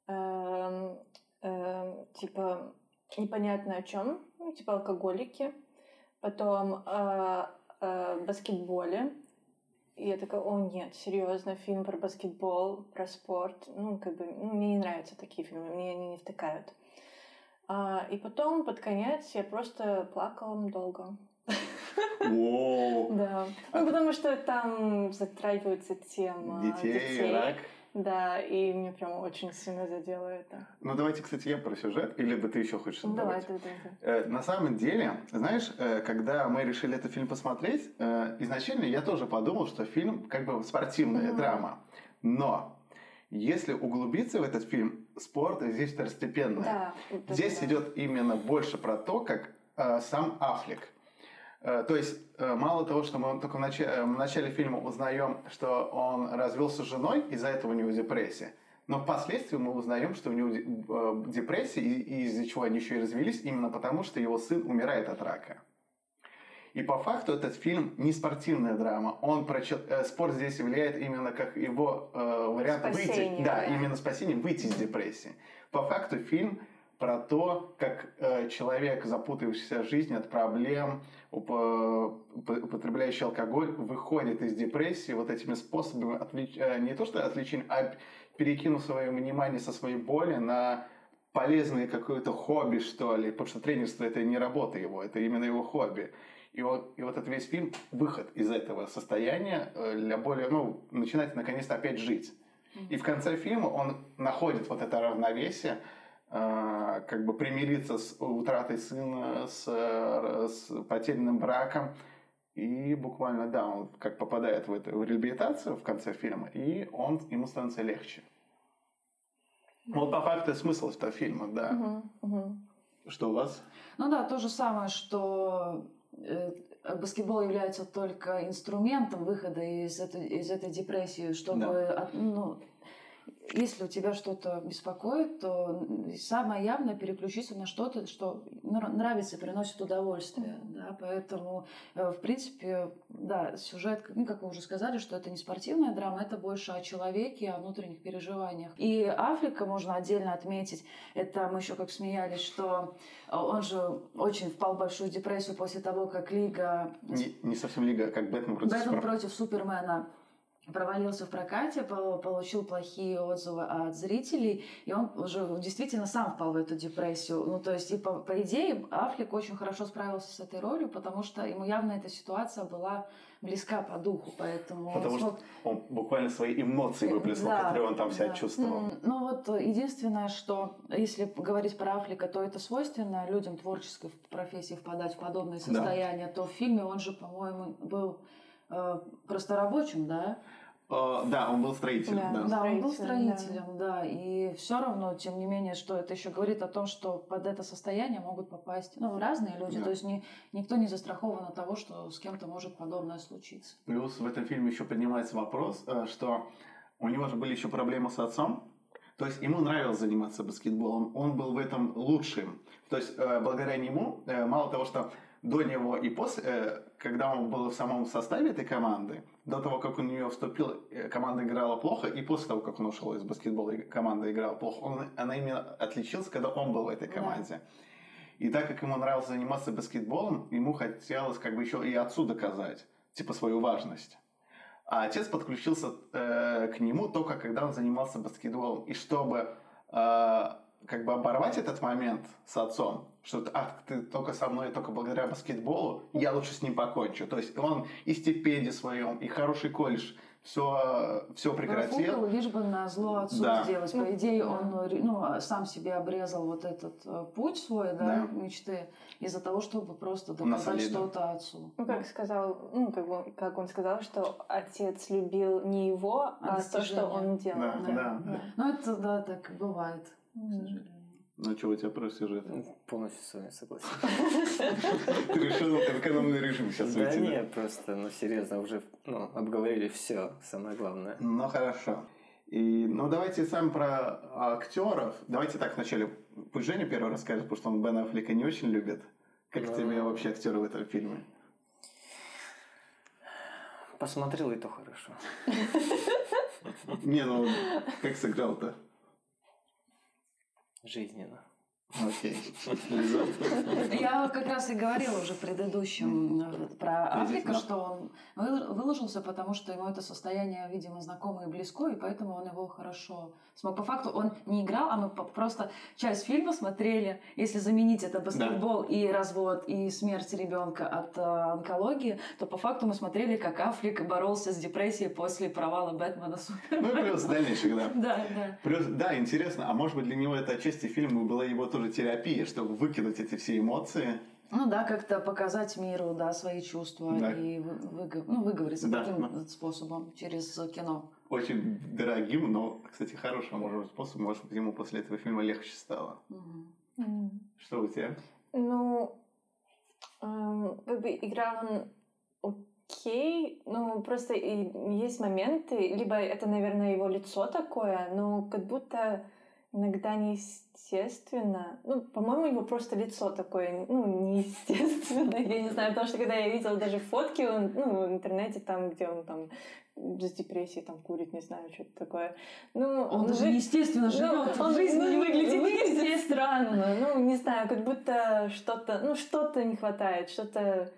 Эм, эм, типа, непонятно о чем. Ну, типа алкоголики. Потом э, э, баскетболе. И я такая, о нет, серьезно, фильм про баскетбол, про спорт. Ну, как бы, ну, мне не нравятся такие фильмы, мне они не втыкают. А, и потом, под конец, я просто плакала долго. Воу. <laughs> Да. Ну, потому что там затрагивается тема Детей, рак. Да, и мне прям очень сильно задело это. Ну, давайте, кстати, я про сюжет. Или бы ты еще хочешь Ну, давай, добавить? давай, давай. Э, На самом деле, знаешь, э, когда мы решили этот фильм посмотреть, э, изначально я тоже подумал, что фильм как бы спортивная Мгм. драма. Но если углубиться в этот фильм, спорт здесь второстепенный. Да. Здесь да. идет именно больше про то, как э, сам Аффлек. Э, то есть э, мало того, что мы только в начале, в начале фильма узнаем, что он развелся с женой, из-за этого у него депрессия. Но впоследствии мы узнаем, что у него де- э, депрессия, и, из-за чего они еще и развелись, именно потому, что его сын умирает от рака. И по факту этот фильм не спортивная драма. Он про э, спорт здесь влияет именно как его э, вариант выйти, Спасение, да, да. именно спасение, выйти из депрессии. По факту фильм про то, как э, человек, запутавшийся в жизни от проблем, уп- уп- употребляющий алкоголь, выходит из депрессии вот этими способами, отвлеч- э, не то что отвлечения, а перекинув свое внимание со своей боли на полезное какое-то хобби, что ли, потому что тренерство это не работа его, это именно его хобби. И вот, и вот этот весь фильм выход из этого состояния э, для более, ну, начинать наконец-то опять жить. И в конце фильма он находит вот это равновесие, э, как бы примириться с утратой сына, с, э, с потерянным браком. И буквально, да, он как попадает в эту реабилитацию в конце фильма, и он, ему становится легче. Вот по факту смысл этого фильма, да. Что у вас? Ну да, то же самое, что э, баскетбол является только инструментом выхода из этой, из этой депрессии, чтобы Да. от- ну, если у тебя что-то беспокоит, то самое явное переключиться на что-то, что нра- нравится и приносит удовольствие. Да? Поэтому, э, в принципе, да, сюжет, ну, как вы уже сказали, что это не спортивная драма, это больше о человеке, о внутренних переживаниях. И Африка можно отдельно отметить. Это мы еще как смеялись, что он же очень впал в большую депрессию после того, как Лига Не, не совсем лига, как Бэтмен против Бэтмен Супермена. против Супермена провалился в прокате, пол- получил плохие отзывы от зрителей, и он уже действительно сам впал в эту депрессию. Ну, то есть, и по, по идее, Аффлек очень хорошо справился с этой ролью, потому что ему явно эта ситуация была близка по духу, поэтому... он Потому смог- что он буквально свои эмоции выплеснул, Да, которые он там себя да. чувствовал. Ну вот единственное, что если говорить про Аффлека, то это свойственно людям творческой профессии впадать в подобные Да. состояния, то в фильме он же, по-моему, был э, просто рабочим, да? Э, да, он был строителем. Да. Да. Да, он был Строителем, да. да. И все равно, тем не менее, что это еще говорит о том, что под это состояние могут попасть ну, разные люди. Да. То есть ни, никто не застрахован от того, что с кем-то может подобное случиться. Плюс в этом фильме еще поднимается вопрос, э, что у него же были еще проблемы с отцом. То есть ему нравилось заниматься баскетболом, он был в этом лучшим. То есть э, благодаря нему, мало того, что до него и после, э, когда он был в самом составе этой команды, до того, как он в нее вступил, э, команда играла плохо, и после того, как он ушел из баскетбола, команда играла плохо, он, она именно отличилась, когда он был в этой Да. команде. И так как ему нравилось заниматься баскетболом, ему хотелось как бы еще и отцу доказать, типа, свою важность. А отец подключился э, к нему только когда он занимался баскетболом. И чтобы э, как бы оборвать этот момент с отцом, что ты, «Ах, ты только со мной, только благодаря баскетболу, я лучше с ним покончу. То есть он и стипендию своем, и хороший колледж, все, все прекратил. Профукал, лишь бы на зло отцу Да. сделать. По Ну, идее, да. он ну, сам себе обрезал вот этот э, путь свой, да, Да. мечты, из-за того, чтобы просто доказать что-то отцу. Ну, как сказал, ну, как, бы, как он сказал, что отец любил не его, а, то, что он делал. Да, да, да. Ну, это, да, так бывает, к сожалению. Ну, что у тебя про сюжет? Полностью с вами согласен. <laughs> Ты решил экономный режим сейчас Да уйти, да? нет, просто, ну серьезно, уже ну, обговорили все, самое главное. Ну хорошо. И, ну, давайте сам про актеров. Давайте так вначале. Пусть Женя первый расскажет, потому что он Бена Аффлека не очень любит. Как Ну. тебе вообще актеры в этом фильме? Посмотрел, и то хорошо. Не, ну, как сыграл-то? Жизненно. Окей. <laughs> Я как раз и говорила уже в предыдущем э, про Африка, да. что он вы- выложился, потому что ему это состояние, видимо, знакомо и близко, и поэтому он его хорошо смог. По факту он не играл, а мы просто часть фильма смотрели. Если заменить это баскетбол и развод, и смерть ребенка от э, онкологии, то по факту мы смотрели, как Африка боролся с депрессией после провала Бэтмена Супер. Ну и плюс дальнейших, да. <laughs> Да, да. Плюс, да, интересно, а может быть для него это отчасти фильма была его тоже терапия, чтобы выкинуть эти все эмоции. Ну да, как-то показать миру, да, свои чувства Да. и вы- ну, выговориться Да, таким да. способом через кино. Очень дорогим, но, кстати, хорошим, может быть, способом. Может быть, ему после этого фильма легче стало. Мгм. Мгм. Что у тебя? Ну, эм, как бы играл он окей, ну просто и есть моменты, либо это, наверное, его лицо такое, но как будто иногда неестественно. Ну, по-моему, его просто лицо такое, ну, неестественное, я не знаю, потому что когда я видела даже фотки он, ну, в интернете, там, где он там с депрессией там курит, не знаю, что-то такое. Ну, Он даже жи- естественно живет, ну, жизни ну, не выглядит выглядит естественно. странно. Ну, не знаю, как будто что-то, ну, что-то не хватает, что-то...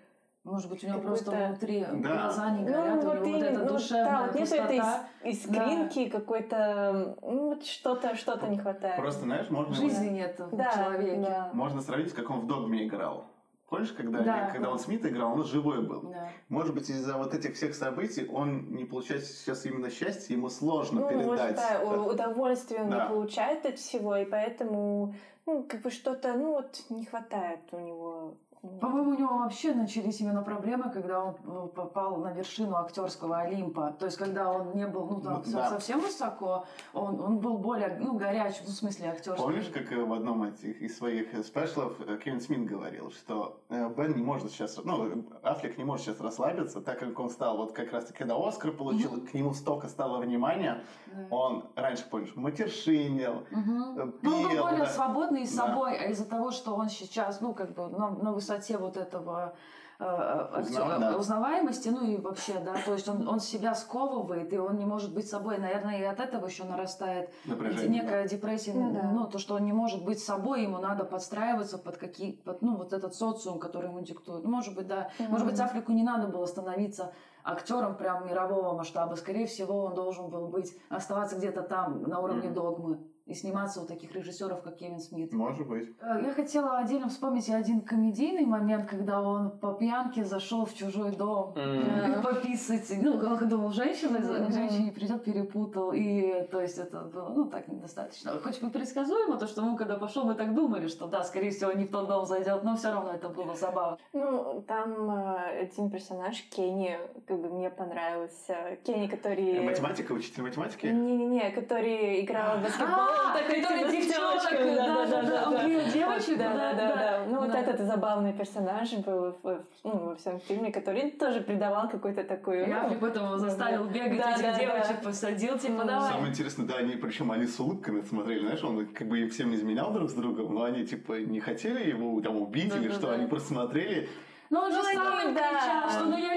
Может быть, у него просто внутри Да. глаза не Ну, горят, у вот него вот эта ну, душевная да, вот нету этой пустота. ис- искринки какой-то, ну, вот что-то, что-то не хватает. Просто, знаешь, можно, Жизни нет в да, человеке. да. можно сравнить, как он в «Догме» играл. Помнишь, когда, Да. когда он Смит играл, он живой был. Да. Может быть, из-за вот этих всех событий он не получает сейчас именно счастье, ему сложно Ну, может, передать. да, это. у- удовольствие он Да. не получает от всего, и поэтому, ну, как бы что-то, ну, вот не хватает у него По-моему, у него вообще начались именно проблемы, когда он э, попал на вершину актерского Олимпа. То есть, когда он не был ну, там, Ну, да. совсем высоко, он, он был более ну, горячий, ну, в смысле актерский. Помнишь, как э, в одном из этих- из своих э, спешлов Кевин Смит говорил, что Бен не может сейчас, ну, Аффлек не может сейчас расслабиться, так как он стал, вот как раз таки, когда Оскар получил, к нему столько стало внимания, Да. он раньше, помнишь, матершинил, Мгм. э, Ну, он был пел, более да. свободный с Да. собой, а из-за того, что он сейчас, ну, как бы на, на высоте вот этого э, да. узнаваемости, ну и вообще, да, то есть он, он себя сковывает, и он не может быть собой. Наверное, и от этого еще нарастает напряжение. некая депрессия, Ну да. ну, то, что он не может быть собой, ему надо подстраиваться под какие, под, ну, вот этот социум, который ему диктует. Ну, Может быть, да. Может быть, Африку не надо было становиться актером прям мирового масштаба. Скорее всего, он должен был быть, оставаться где-то там, на уровне Мгм. догмы, и сниматься у таких режиссеров, как Кевин Смит. Может быть. Э, Я хотела отдельно вспомнить один комедийный момент, когда он по пьянке зашел в чужой дом М. пописать. Ну, он думал, женщина, к женщине придет, перепутал. И, то есть, это было, ну, так недостаточно. Хоть бы предсказуемо, то, что мы, когда пошел, мы так думали, что, да, скорее всего, не в тот дом зайдет, но все равно это было забавно. Ну, там э, один персонаж, Кенни, как бы мне понравился. Кенни, который... Математика, учитель математики? Не-не-не, который играл в <gasps> баскетбол. Который девчонок, девочками, да-да-да, он бил девочек, Да, да, да, да. Ну, вот да. этот забавный персонаж был в- ну, во всем фильме, который тоже придавал какой-то такой... Я ну, потом его заставил бегать, Да, этих да, да. девочек посадил, типа, давай. Самое интересное, да, они, причем они с улыбками смотрели, знаешь, он как бы им всем изменял друг с другом, но они, типа, не хотели его там убить или что, они просто смотрели, Ну, он же Ну, они, сам им да. кричал, что ну я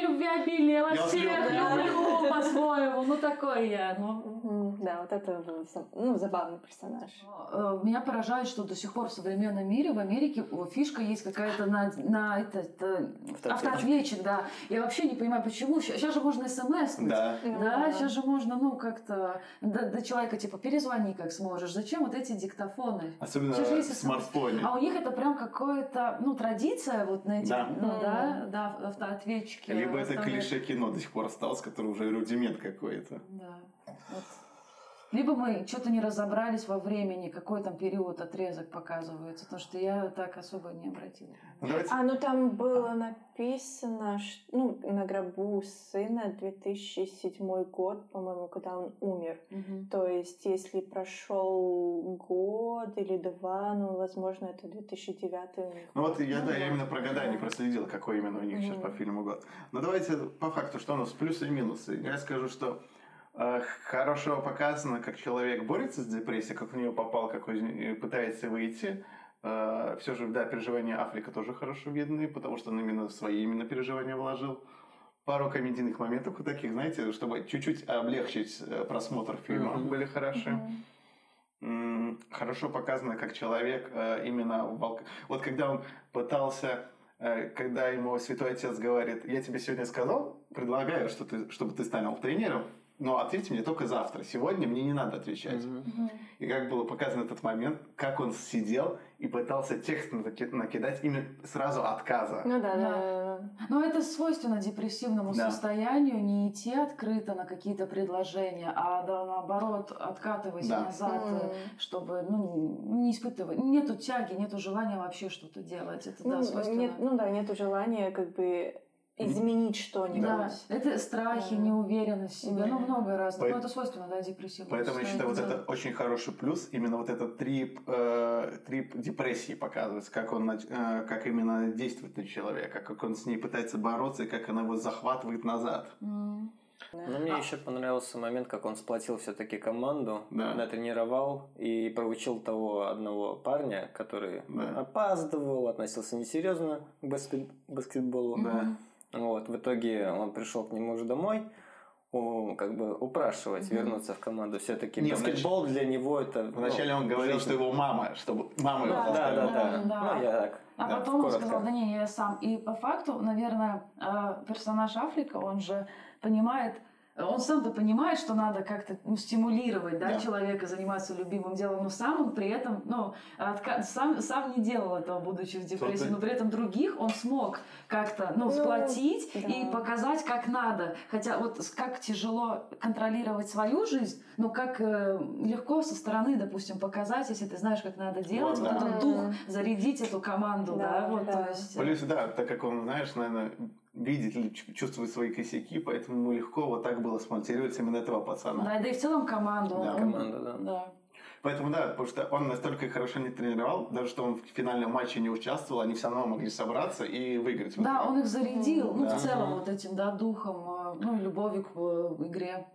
я вас Я вас всех люблю. люблю по-своему. Ну, такой я. Ну, Да, вот это был ну, забавный персонаж. Э, Меня поражает, что до сих пор в современном мире в Америке фишка есть какая-то на, на этот э, Автоответчик. да. Я вообще не понимаю, почему. Сейчас же можно смс. да. Да, сейчас же можно, ну, как-то до, до человека, типа, перезвони, как сможешь. Зачем вот эти диктофоны? Особенно в смартфоне. А у них это прям какое-то, ну, традиция вот на этих, Да. ну, Мгм. да, да, автоответчики. Либо это клише кино до сих пор осталось, который уже рудимент какой-то. Да. Вот. Либо мы что-то не разобрались во времени, какой там период, отрезок показывается, потому что я так особо не обратила. Ну, давайте... А, ну там было написано, ш- ну, на гробу сына 2007 год, по-моему, когда он умер. Мгм. То есть, если прошел год или два, ну, возможно, это 2009 у них. Ну вот я, да, я именно про года не проследил, какой именно у них сейчас Мгм. по фильму год. Но давайте по факту, что у нас плюсы и минусы. Я скажу, что хорошо показано, как человек борется с депрессией, как в нее попал, как он э, пытается выйти. все же, да, переживания Африка тоже хорошо видны, потому что он именно свои именно переживания вложил. Пару комедийных моментов вот таких, знаете, чтобы чуть-чуть облегчить э, просмотр фильма, Мгм. были хороши. М, хорошо показано, как человек э, именно в Вот когда он пытался, э, когда ему Святой Отец говорит, я тебе сегодня сказал, предлагаю, что ты, чтобы ты стал тренером, но ответь мне только завтра. Сегодня мне не надо отвечать. Мгм. И как было показано этот момент, как он сидел и пытался текст наки- накидать именно сразу отказа. Ну да, да. Да. да, да. Но это свойственно депрессивному Да. состоянию не идти открыто на какие-то предложения, а да, наоборот откатывать Да. назад, М. чтобы ну, не испытывать. Нету тяги, нету желания вообще что-то делать. Это да, Ну, свойственно. нет, ну да, нету желания как бы изменить что-нибудь. Да, это страхи, Да. неуверенность в себе, ну Да. много разных. Ну, это свойственно, да, депрессивному Поэтому я считаю, вот это очень хороший плюс, именно вот этот трип, э, трип депрессии показывается, как он, э, как именно действует на человека, как он с ней пытается бороться и как она его захватывает назад. М. Ну, мне еще понравился момент, как он сплотил все-таки команду, Да. натренировал и проучил того одного парня, который Да. опаздывал, относился несерьезно к баскет- баскетболу. Да. Вот, в итоге он пришел к нему уже домой, у- как бы упрашивать Мгм. вернуться в команду. Все-таки Не, баскетбол для него это... Вначале ну, он говорил, жизнь. что его мама, чтобы мама его Да, Да, да, да. Да. Ну, я так. А да, потом он коротко. сказал, да не, я сам. И по факту, наверное, э, персонаж Африка, он же понимает, он сам-то понимает, что надо как-то ну, стимулировать да, Да. человека заниматься любимым делом, но сам он при этом, ну, отка- сам, сам не делал этого, будучи в депрессии, но при этом других он смог как-то, ну, Ну, сплотить и да. показать, как надо. Хотя вот как тяжело контролировать свою жизнь, но как э, легко со стороны, допустим, показать, если ты знаешь, как надо делать, Вот, вот, да. этот дух, зарядить эту команду, да, Да, вот, да. то есть... э, Плюс, да, так как он, знаешь, наверное, видит или чу- чувствует свои косяки, поэтому ему легко вот так было смонтировать именно этого пацана. Да, да и в целом команду. Да, он- команда, да. да. Поэтому да, потому что он настолько хорошо не тренировал, даже что он в финальном матче не участвовал, они все равно могли собраться и выиграть. Да, он их зарядил, ну, Да. в целом, вот этим, да, духом, э, ну, любовью к э, игре.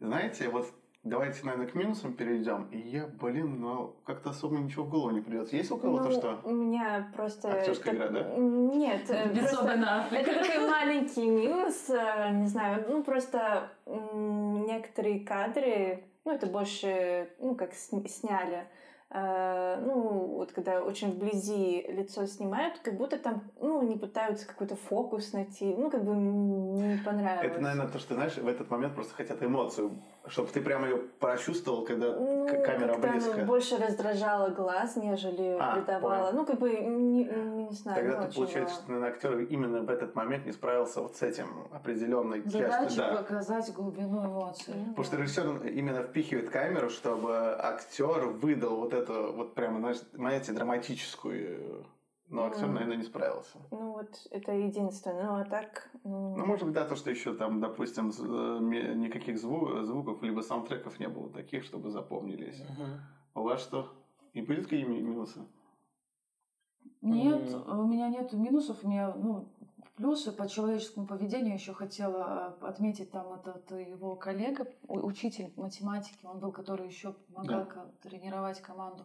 Знаете, вот давайте, наверное, к минусам перейдем. И я, блин, ну как-то особо ничего в голову не придет. Есть у кого-то Ну, что? У меня просто... Актерская игра, да? Нет, э, Аффлека. Это такой маленький минус, э, не знаю, ну просто некоторые кадры, ну это больше, ну как сняли, Э, ну вот когда очень вблизи лицо снимают, как будто там, ну не пытаются какой-то фокус найти, ну как бы не понравилось. Это, наверное, то, что, знаешь, в этот момент просто хотят эмоцию, чтобы ты прямо ее прочувствовал, когда Ну, камера оно близко. больше раздражало глаз, нежели А, придавало. понял. Ну, как бы, не, не знаю, Тогда ты получается, было. что, наверное, актер именно в этот момент не справился вот с этим определенной Задача частью. Да. показать глубину эмоций. Ну, Потому что режиссер именно впихивает камеру, чтобы актер выдал вот эту вот прямо, знаешь, знаете, драматическую. Но актер, Мгм. наверное, не справился. Ну, вот это единственное. Ну, а так... м, Ну, может быть, да, то, что еще там, допустим, з- э, никаких зву- звуков, либо саундтреков не было таких, чтобы запомнились. У вас что? И будет какие ми- минусы? Нет, Мгм. у меня нет минусов, у меня, ну, плюсы по человеческому поведению еще хотела э, отметить там этот его коллега, учитель математики, он был, который еще помогал Да. тренировать команду.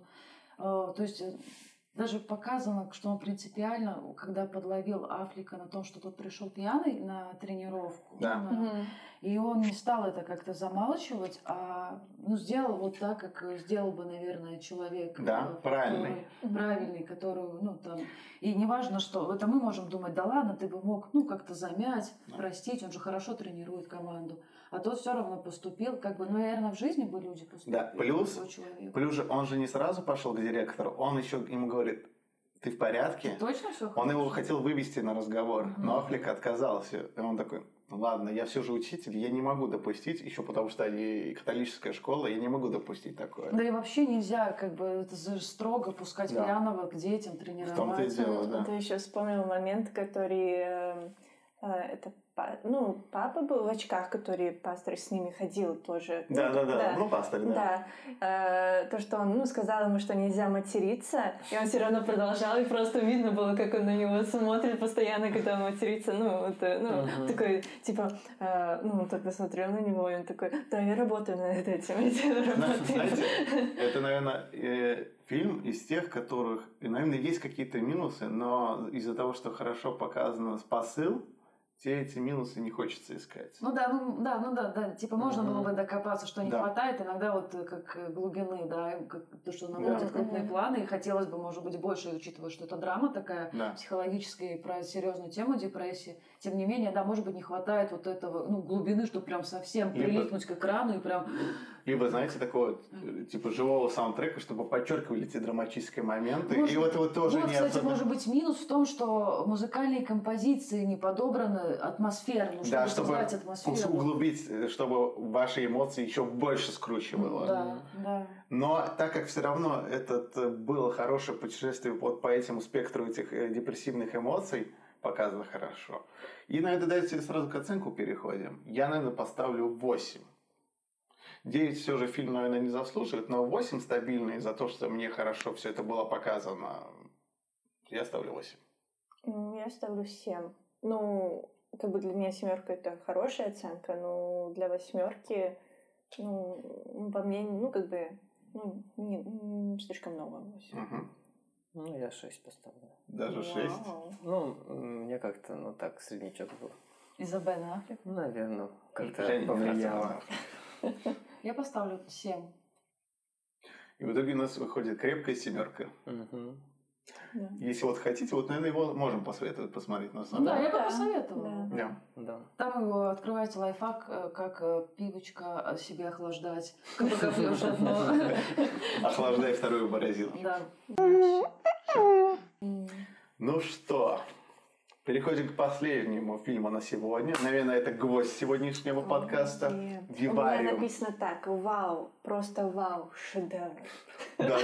Э, То есть э, даже показано, что он принципиально, когда подловил Афлика на том, что тот пришел пьяный на тренировку, Да. на- мгм. и он не стал это как-то замалчивать, а ну, сделал вот так, как сделал бы, наверное, человек. Да, э, правильный. который- правильный, которую, ну, там... И неважно, что... Это мы можем думать, да ладно, ты бы мог, ну, как-то замять, Да. простить, он же хорошо тренирует команду. А тот все равно поступил, как бы, ну, наверное, в жизни бы люди поступили. Да, плюс-. Плюс же он же не сразу пошел к директору, он еще ему говорит, ты в порядке? Точно все Он его хотел вывести на разговор, Мгм. но Аффлек отказался. И он такой, «Ну ладно, я все же учитель, я не могу допустить, еще потому что они католическая школа, я не могу допустить такое. Да и вообще нельзя, как бы, это строго пускать Да. пьяного к детям тренировать. В том-то и дело, да. Это еще вспомнил момент, который... э, это ну, папа был в очках, который пастор с ними ходил тоже. Ну, Да, да, да, ну пастырь, да. Да, Э, то, что он ну, сказал ему, что нельзя материться, и он все равно продолжал, и просто видно было, как он на него смотрит постоянно, когда он матерится. Ну, это, ну, Мгм. такой, типа, э, ну, он так посмотрел на него, и он такой, да, я работаю над этим, я работаю. Знаете, это, наверное, э, фильм из тех, которых, и, наверное, есть какие-то минусы, но из-за того, что хорошо показан посыл, те эти минусы не хочется искать. Ну да, ну да, ну да, да. Типа можно Мгм. было бы докопаться, что не Да. хватает. Иногда вот э, как э, глубины, да, как то, что Да. будет крупные планы, и хотелось бы, может быть, больше, учитывая, что это драма такая Да. психологическая и про серьезную тему депрессии. Тем не менее, да, может быть, не хватает вот этого, ну, глубины, чтобы прям совсем Либо- прилипнуть к экрану и прям... Либо, знаете, такого э, типа живого саундтрека, чтобы подчеркивали эти драматические моменты. Может и вот вот тоже вот, не кстати, особо- может быть, минус в том, что музыкальные композиции не подобраны атмосферно, чтобы Да, чтобы атмосферу. углубить, э, чтобы ваши эмоции еще больше скручивало. Да, да. Но так как все равно это э, было хорошее путешествие вот по этому спектру этих депрессивных эмоций, показано хорошо. И, наверное, давайте сразу к оценку переходим. Я, наверное, поставлю 8. 9 все же фильм, наверное, не заслуживает, но 8 стабильный за то, что мне хорошо все это было показано. Я ставлю 8. М, Я ставлю 7. Ну, как бы для меня семерка это хорошая оценка, но для восьмерки, ну, по мне, ну, как бы, ну, не, м, слишком много. восемь. Мгм. Ну, я 6 поставлю. Даже 6. Вау. Ну, мне как-то, ну так, среднячок был. Из-за Бена Аффлека. Наверное, как-то повлияло. <laughs> Я поставлю 7. И в итоге у нас выходит крепкая семерка. Мгм. Да. Если вот хотите, вот, наверное, его можем посоветовать посмотреть. На самом Да, деле. я бы Да. посоветовала. Да. Да. Да. Там его открывается лайфхак, э, как э, пивочка себе охлаждать, когда пьешь одно. Охлаждай вторую морозилку. Да. <laughs> Ну что, переходим к последнему фильму на сегодня. Наверное, это гвоздь сегодняшнего подкаста. Нет. У меня написано так, вау, просто вау, шедевр. Да.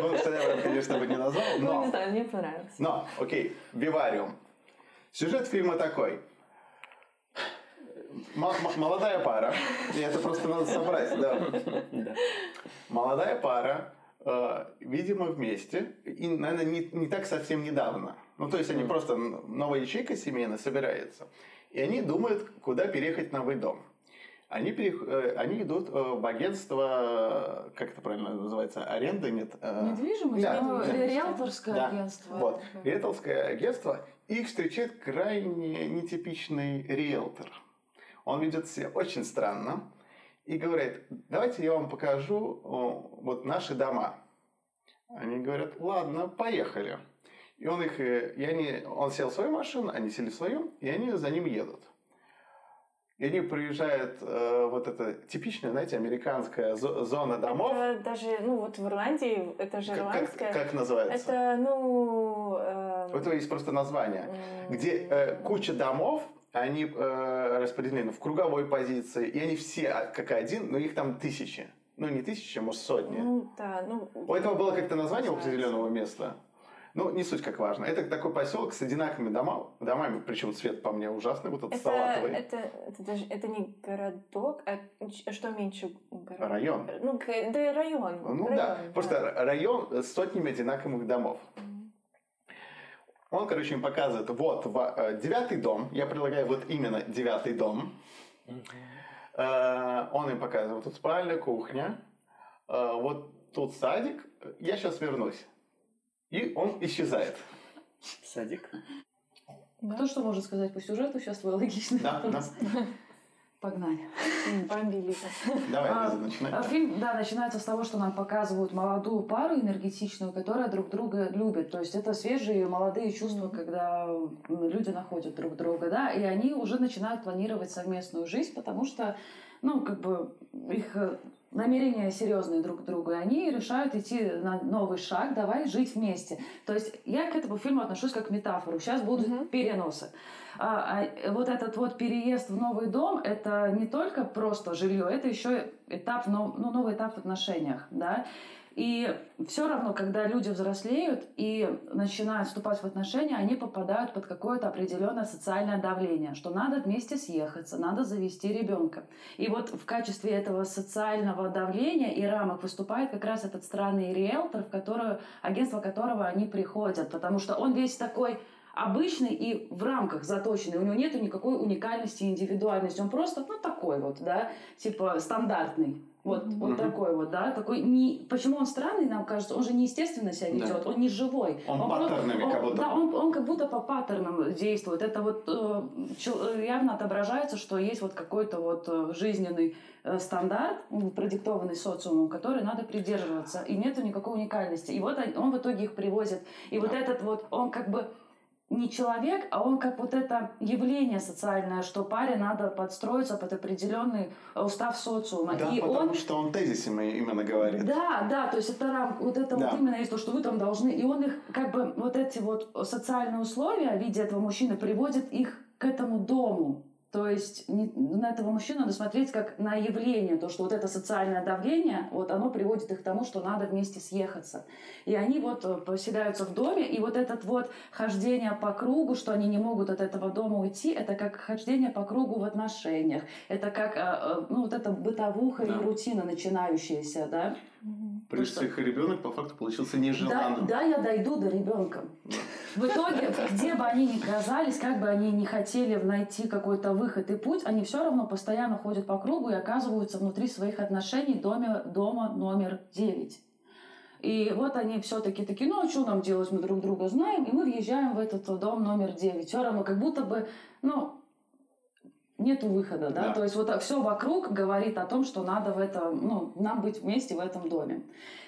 Ну, шедевром, конечно, бы не назвал, Ну, не но... знаю, мне понравилось. Но, окей, Вивариум. Сюжет фильма такой. Молодая пара, и это просто надо собрать, да. <laughs> Да. Молодая пара, видимо, вместе, и, наверное, не, не так совсем недавно. Ну, то есть они просто, новая ячейка семейная собирается. И они думают, куда переехать в новый дом. Они, перех- э, они идут э, в агентство, э, как это правильно называется, аренда, нет? э, Недвижимость, Да, ну, да. риэлторское Да. агентство. Вот. Риэлторское агентство. Их встречает крайне нетипичный риэлтор. Он ведет себя очень странно и говорит, давайте я вам покажу вот наши дома. Они говорят, ладно, поехали. И он их, э, и они, он сел в свою машину, они сели в свою, и они за ним едут. И они приезжают, э, вот эта типичная, знаете, американская зо- зона домов. Это даже, ну вот в Ирландии, это же Как, как, ирландская. как называется? Это, ну... э, У этого есть просто название. где э, куча домов, они э, распределены в круговой позиции, и они все а, как один, но их там тысячи. Ну, не тысячи, а может, сотни. Ну, да, ну... У этого было как-то название у определенного места. Ну, не суть как важно. Это такой поселок с одинаковыми дома, домами, причем цвет по мне ужасный, вот этот Это, салатовый. это, это даже это не городок, а ч- что меньше город? Район. Ну, да, район. Ну район, да, просто район с сотнями одинаковых домов. Мгм. Он, короче, им показывает, вот, в- э, девятый дом, я предлагаю вот именно девятый дом, Э, Он им показывает, вот тут спальня, кухня, э, вот тут садик, я сейчас вернусь. И он исчезает. Садик. Да. Кто что может сказать по сюжету? Сейчас твой логичный Да, вопрос. <laughs> Погнали. Бомбили. Давай, А, начинай. А Фильм, да, начинается с того, что нам показывают молодую пару энергетичную, которая друг друга любит. То есть это свежие молодые чувства, когда люди находят друг друга, да, и они уже начинают планировать совместную жизнь, потому что, ну, как бы их э, намерения серьезные друг к другу, и они решают идти на новый шаг, давай жить вместе. То есть я к этому фильму отношусь как к метафору. Сейчас будут Мгм. переносы. А, а вот этот вот переезд в новый дом, это не только просто жилье, это еще этап, ну, новый этап в отношениях, да. И все равно, когда люди взрослеют и начинают вступать в отношения, они попадают под какое-то определенное социальное давление, что надо вместе съехаться, надо завести ребенка. И вот в качестве этого социального давления и рамок выступает как раз этот странный риэлтор, в которое, агентство которого они приходят, потому что он весь такой обычный и в рамках заточенный. У него нету никакой уникальности, индивидуальности. Он просто, ну, такой вот, да, типа стандартный. Вот, Мгм. вот такой вот, да, такой не... Почему он странный, нам кажется, он же неестественно себя Да. ведет, он не живой. Он просто- паттернами он- как будто. Да, он, он как будто по паттернам действует. Это вот э, чел- явно отображается, что есть вот какой-то вот э, жизненный э, стандарт, продиктованный социумом, который надо придерживаться, и нету никакой уникальности. И вот он, он в итоге их привозит. И вот Да. этот вот, он как бы не человек, а он как вот это явление социальное, что паре надо подстроиться под определенный э, устав социума. Да, и потому он что он тезисами именно говорит. да, да, то есть это рамка, вот это Да. вот именно есть то, что вы там должны, и он их как бы вот эти вот социальные условия в виде этого мужчины приводит их к этому дому. То есть не- на этого мужчину надо смотреть как на явление, то, что вот это социальное давление, вот оно приводит их к тому, что надо вместе съехаться. И они вот э, поселяются в доме, и вот этот вот хождение по кругу, что они не могут от этого дома уйти, это как хождение по кругу в отношениях. Это как, э, э, ну, вот эта бытовуха Да. и рутина начинающаяся, да? Плюс их ребенок по факту получился Да, нежеланным. да, я дойду до ребенка. В итоге, где бы они ни казались, как бы они ни хотели найти какой-то выход и путь, они все равно постоянно ходят по кругу и оказываются внутри своих отношений дома, дома номер 9. И вот они все-таки такие, ну а что нам делать, мы друг друга знаем, и мы въезжаем в этот дом номер 9. Все равно как будто бы, ну, нету выхода, да? Да. То есть вот все вокруг говорит о том, что надо в этом, ну, нам быть вместе в этом доме.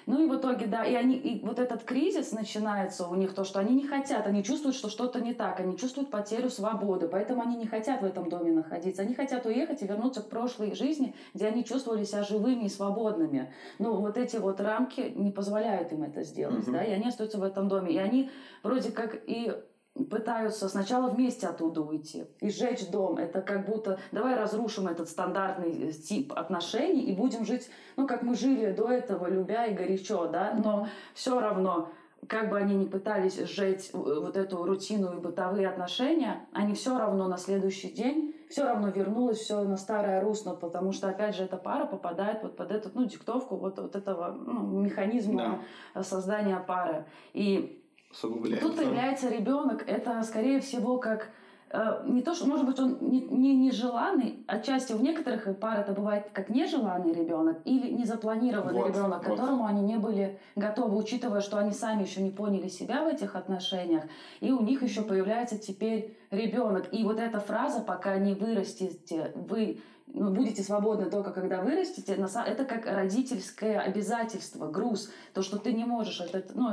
Ну и в итоге, да, и они, и вот этот кризис начинается у них, то, что они не хотят, они чувствуют, что что-то не так, они чувствуют потерю свободы, поэтому они не хотят в этом доме находиться, они хотят уехать и вернуться к прошлой жизни, где они чувствовали себя живыми и свободными. Но вот эти вот рамки не позволяют им это сделать, Мгм. да, и они остаются в этом доме, и они вроде как и пытаются сначала вместе оттуда уйти и сжечь дом. Это как будто давай разрушим этот стандартный э, тип отношений и будем жить, ну, как мы жили до этого, любя и горячо, да, но все равно как бы они ни пытались сжечь э, вот эту рутину и бытовые отношения, они все равно на следующий день все равно вернулось все на старое русло, потому что, опять же, эта пара попадает вот под эту, ну, диктовку вот, вот этого ну, механизма э, создания пары. И Усугубляется. Тут появляется ребенок, это скорее всего как э, не то, что, может быть, он не, не нежеланный, отчасти у некоторых пар это бывает как нежеланный ребенок или незапланированный Вот, ребенок, вот. которому они не были готовы, учитывая, что они сами еще не поняли себя в этих отношениях, и у них еще появляется теперь ребенок. И вот эта фраза, пока не вырастете, вы будете свободны только когда вырастете, это как родительское обязательство, груз, то, что ты не можешь, это, ну,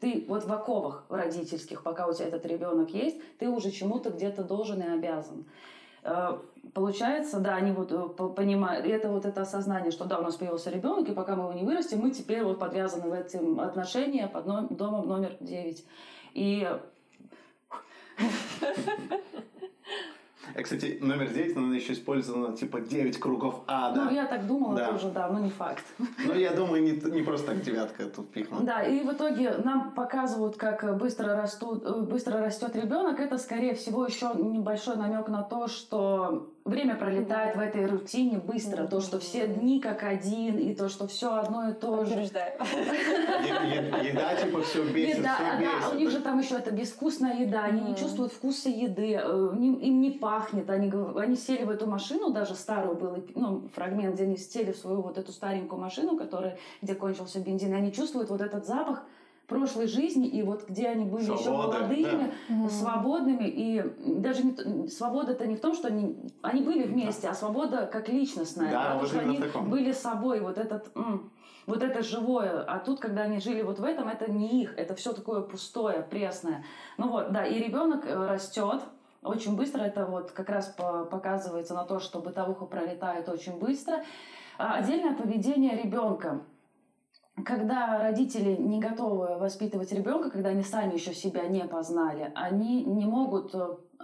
ты вот в оковах родительских, пока у тебя этот ребенок есть, ты уже чему-то где-то должен и обязан. Э, Получается, да, они вот э, по- понимают, это вот это осознание, что да, у нас появился ребенок, и пока мы его не вырастим, мы теперь вот подвязаны в этим отношения под ном- домом номер 9. И Э, Кстати, номер 9, она еще использована типа 9 кругов ада. ну, я так думала Да. тоже, да, но не факт. Но я думаю, не, не просто так девятка тут впихнута. Да, и в итоге нам показывают, как быстро, растут, быстро растет ребенок. Это, скорее всего, еще небольшой намек на то, что время пролетает в этой рутине быстро. То, что все дни как один, и то, что все одно и то же. <laughs> Еда типа все бесит, Еда, все да, у них же там еще это безвкусная еда, они не чувствуют вкуса еды, э, им, не пахнет, они, они сели в эту машину, даже старую был ну, фрагмент, где они сели в свою вот эту старенькую машину, которая, где кончился бензин, и они чувствуют вот этот запах прошлой жизни, и вот где они были еще Свободы, молодыми, Мгм. свободными, и даже не свобода-то не в том, что они, они были вместе, а свобода как личностная, Да, потому что они таком. были собой, вот этот, м, вот это живое, а тут, когда они жили вот в этом, это не их, это все такое пустое, пресное. Ну вот, да, и ребенок э, растет, очень быстро это вот как раз по- показывается на то, что бытовуха пролетает очень быстро. А Отдельное поведение ребенка. Когда родители не готовы воспитывать ребенка, когда они сами еще себя не познали, они не могут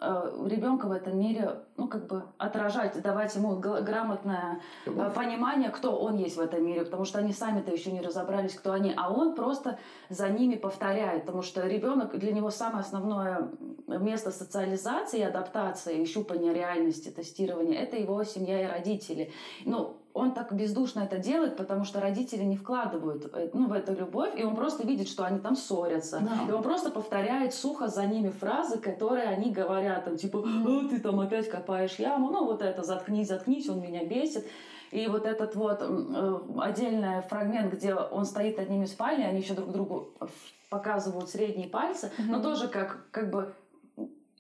ребенка в этом мире, ну, как бы отражать, давать ему грамотное э, понимание, кто он есть в этом мире, потому что они сами-то еще не разобрались, кто они, а он просто за ними повторяет, потому что ребенок для него самое основное место социализации, адаптации, щупания реальности, тестирования, это его семья и родители. Ну, он так бездушно это делает, потому что родители не вкладывают э, ну, в эту любовь, и он просто видит, что они там ссорятся. Да. И он просто повторяет сухо за ними фразы, которые они говорят, там, типа, «О, ты там опять копаешь яму, ну вот это, заткнись, заткнись, он меня бесит. И вот этот вот э, отдельный фрагмент, где он стоит над ними в спальне, они еще друг другу показывают средние пальцы, но тоже как, как бы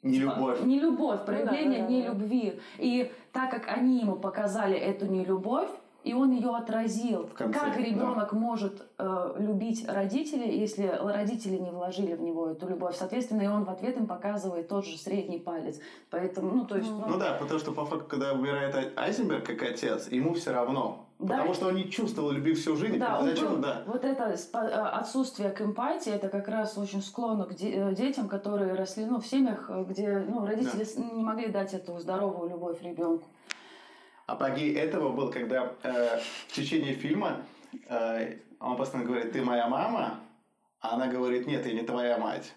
Не любовь. не любовь, да, проявление да, да, не да. любви. И так как они ему показали эту нелюбовь, и он ее отразил. конце, как да. ребенок может э, любить родителей, если родители не вложили в него эту любовь? Соответственно, и он в ответ им показывает тот же средний палец. Поэтому, ну, то есть... ну, Ну да, потому что по факту, когда умирает А- Айзенберг как отец, ему все равно. Да. Потому что он не чувствовал любви всю жизнь. Да, он Зачем? был- Да. вот это э, отсутствие к эмпатии, это как раз очень склонно к де- э, детям, которые росли ну, в семьях, э, где ну, родители с- не могли дать эту здоровую любовь ребенку. Апогей этого был, когда э, в течение фильма э, он постоянно говорит, ты моя мама, а она говорит, нет, я не твоя мать.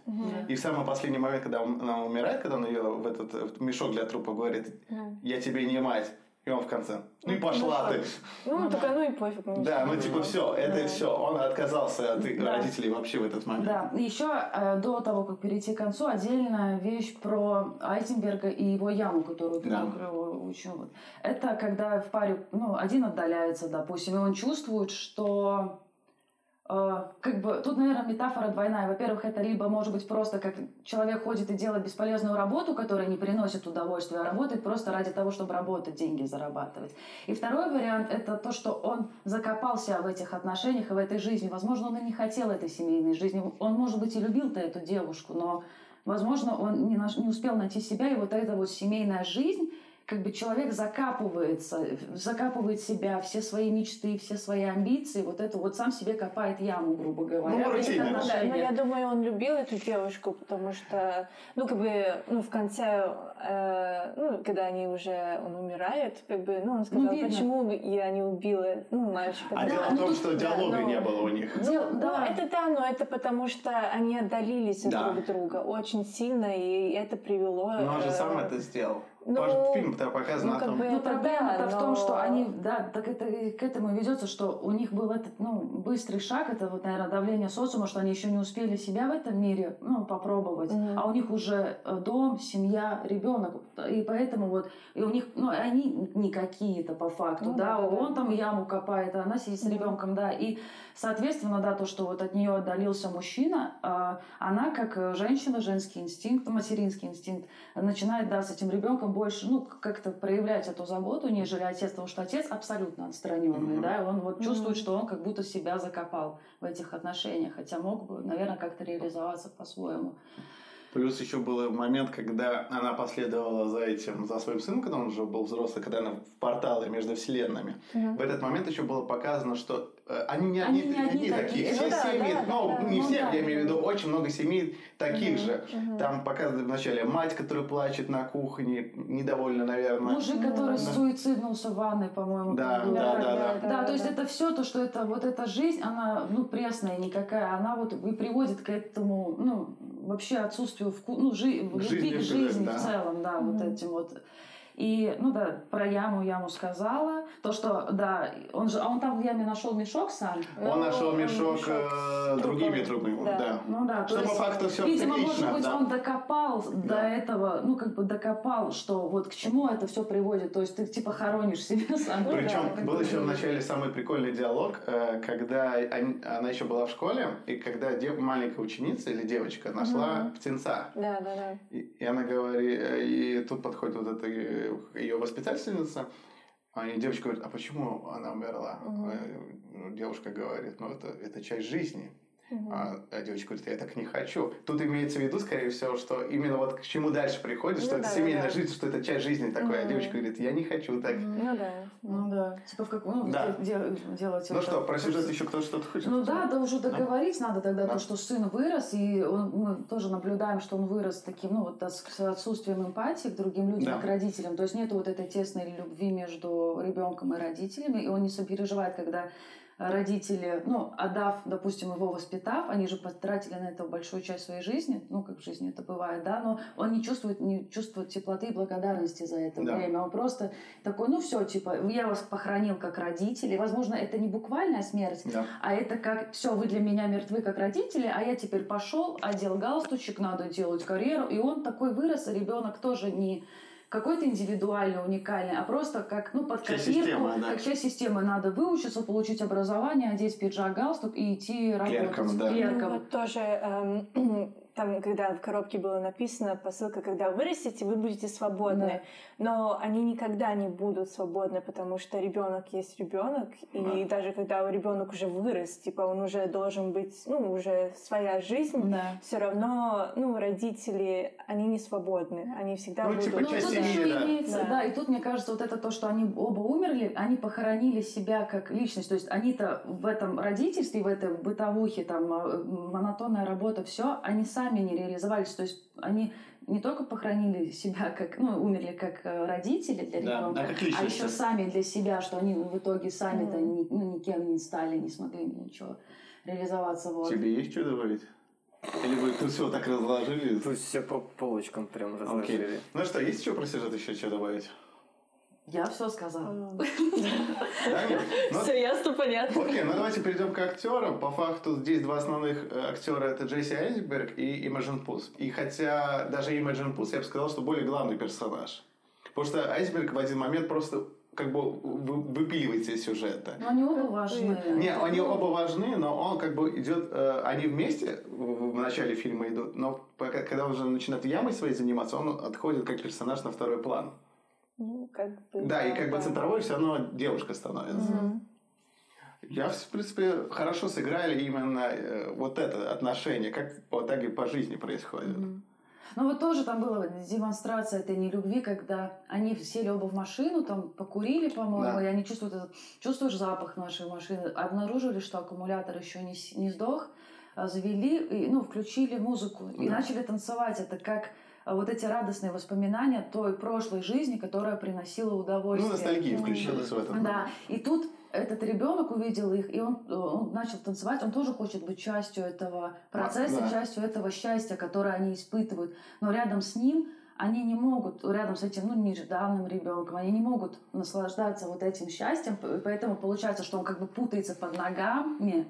И в самый последний момент, когда он- она умирает, когда он ее в этот в мешок для трупа говорит, я тебе не мать. И он в конце, ну и пошла ты. Ну, Ну только да. ну и пофиг. ну, Да, ну типа все, это Да. все. Он отказался от Да. родителей вообще в этот момент. Да, еще э, до того, как перейти к концу, отдельная вещь про Айзенберга и его яму, которую ты Да. накрыл очень вот. Это когда в паре, ну, один отдаляется, допустим, и он чувствует, что как бы тут, наверное, метафора двойная. Во-первых, это либо может быть просто как человек ходит и делает бесполезную работу, которая не приносит удовольствия, а работает просто ради того, чтобы работать, деньги зарабатывать. И второй вариант это то, что он закопался в этих отношениях и в этой жизни. Возможно, он и не хотел этой семейной жизни. Он, может быть, и любил-то эту девушку, но, возможно, он не, наш- не успел найти себя, и вот эта вот семейная жизнь как бы человек закапывается, закапывает себя, все свои мечты, все свои амбиции, вот это вот сам себе копает яму, грубо говоря. Ну, рутина. Да, но я отношениях. думаю, он любил эту девушку, потому что, ну, как бы, ну, в конце, э, ну, когда они уже, он умирает, как бы, ну, он сказал, видно. почему я не убила, ну, мальчика. А Да, дело в ну, том, тут- что да, диалога но- не было у них. Дел- Ну, да. это да, но это потому, что они отдалились Да. друг от друга очень сильно, и это привело... Но он же э, сам это сделал. ну, Фильм-то показан ну, о том. бы- Но Это проблема-то да, в том, но- что они, да, так это к этому ведется, что у них был этот, ну, быстрый шаг, это вот, наверное, давление социума, что они еще не успели себя в этом мире, ну, попробовать, Мгм. а у них уже э, дом, семья, ребенок, и поэтому вот, и у них, ну, они не какие-то по факту, Ну, да, да, он да. там яму копает, а она сидит с ребенком, да, и, соответственно, да, то, что вот от нее отдалился мужчина, а, она как э, женщина, женский инстинкт, материнский инстинкт, начинает, да, с этим ребенком больше, ну, как-то проявлять эту заботу, нежели отец, потому что отец абсолютно отстраненный, Мгм. да, и он вот чувствует, Мгм. что он как будто себя закопал в этих отношениях, хотя мог бы, наверное, как-то реализоваться по-своему. Плюс еще был момент, когда она последовала за этим, за своим сыном, когда он уже был взрослый, когда она в порталы между вселенными. Мгм. В этот момент еще было показано, что э, они не Они одни, не одни такие. такие. Ну Все да, семьи, да, ну, да, не ну все, да. я имею в виду, очень много семей таких Мгм. же. Мгм. Там показывают вначале мать, которая плачет на кухне, недовольна, наверное. Мужик, который Да. суициднулся в ванной, по-моему. Да, там был. да, да, Да, то есть это все то, что это вот эта жизнь, она ну пресная никакая, она вот и приводит к этому, ну вообще отсутствию вку, ну жи, К любви жизни, к жизни да. в целом, да, вот Мгм. этим вот. И, ну да, про яму яму сказала. То, что, да, он же, а он там в яме нашел мешок сам. Он нашел он мешок, мешок э, с другими трупом. трупами. Да. Да. Ну да, то Что по есть, факту все Видимо, циклично, может быть, да. он докопал до Да. этого, ну, как бы докопал, что вот к чему это все приводит. То есть ты типа хоронишь себя <laughs> сам. Ну Причем да, был еще в начале самый прикольный диалог, э, когда они- она еще была в школе, и когда дев- маленькая ученица или девочка нашла Мгм. птенца. Да, да, да. И, и она говорит, э, и тут подходит вот эта э, ее воспитательница, а девочка говорит, а почему она умерла? Э, Девушка говорит, ну это, это часть жизни. Мгм. А, а девочка говорит, я так не хочу. Тут имеется в виду, скорее всего, что именно вот к чему дальше приходит, что Ну это да, семейная да. жизнь, что это часть жизни такой. А Мгм. девочка говорит, я не хочу так. Ну да. Ну да, типа в каком, ну, Да. де- де- делать Ну это. что, про сюжет еще кто что-то хочет? Ну да, да уже договорить надо тогда Да. то, что сын вырос, и он- мы тоже наблюдаем, что он вырос таким, ну вот с отсутствием эмпатии к другим людям, Да. к родителям. То есть нет вот этой тесной любви между ребенком и родителями, и он не сопереживает, когда родители, ну, отдав, допустим, его воспитав, они же потратили на это большую часть своей жизни, ну, как в жизни это бывает, да, но он не чувствует, не чувствует теплоты и благодарности за это Да. время. Он просто такой, ну, все, типа, я вас похоронил как родители. Возможно, это не буквальная смерть, Да. а это как, все, вы для меня мертвы как родители, а я теперь пошел, одел галстучек, надо делать карьеру. И он такой вырос, а ребенок тоже не какой-то индивидуальный, уникальный, а просто как, ну, под Часть копирку, системы, да. как часть системы. Надо выучиться, получить образование, одеть пиджак, галстук и идти работать. Клерком, да. Клерком. Ну, вот тоже эм, <clears throat> там, когда в коробке было написано посылка, когда вырастете, вы будете свободны. Но они никогда не будут свободны, потому что ребенок есть ребенок, и даже когда ребенок уже вырос, типа он уже должен быть, ну, уже своя жизнь. Да. Все равно, ну, родители, они не свободны, они всегда Ну, будут. типа, Ну, тут еще да. имеется, Да. да. и тут, мне кажется, вот это то, что они оба умерли, они похоронили себя как личность. То есть они-то в этом родительстве, в этой бытовухе, там, э, монотонная работа, все, они сами не реализовались. То есть они не только похоронили себя как, ну, умерли как э, родители для Да, ребенка, а как а еще сами для себя, что они в итоге сами-то ни- ну, никем не стали, не смогли ничего реализоваться. Вот. Тебе есть что добавить? Или вы тут все так разложили? Тут все по полочкам прям Окей. разложили. Ну что, есть еще про сюжет еще что добавить? Я все сказала. <laughs> Ну, Все ясно, понятно. Окей, ну давайте перейдем к актерам. По факту здесь два основных э, актера это Джесси Айзенберг и Имаджин Пус. И хотя даже Имаджин Пус, я бы сказал, что более главный персонаж. Потому что Айзенберг в один момент просто как бы вы- выпиливается из сюжета. Но они оба важны. Не, они оба важны, но он как бы идет, э, они вместе в, в начале фильма идут, но пока- когда уже начинает ямой своей заниматься, он отходит как персонаж на второй план. Ну, как бы... Да, и как бы центровой все равно девушка становится. Мгм. Я, в принципе, хорошо сыграли именно э, вот это отношение, как вот так и по жизни происходит. Мгм. Ну вот тоже там была демонстрация этой нелюбви, когда они сели оба в машину, там покурили, по-моему, Да. и они чувствуют этот, чувствуешь запах нашей машины, обнаружили, что аккумулятор еще не, не сдох, а, завели, и, ну, включили музыку и Да. начали танцевать. Это как вот эти радостные воспоминания той прошлой жизни, которая приносила Ну, удовольствие. ностальгия включилась в этом. Да, и тут этот ребенок увидел их, и он, он начал танцевать, он тоже хочет быть частью этого процесса, да. частью этого счастья, которое они испытывают. Но рядом с ним они не могут, рядом с этим, ну, нежданным ребенком, они не могут наслаждаться вот этим счастьем, поэтому получается, что он как бы путается под ногами,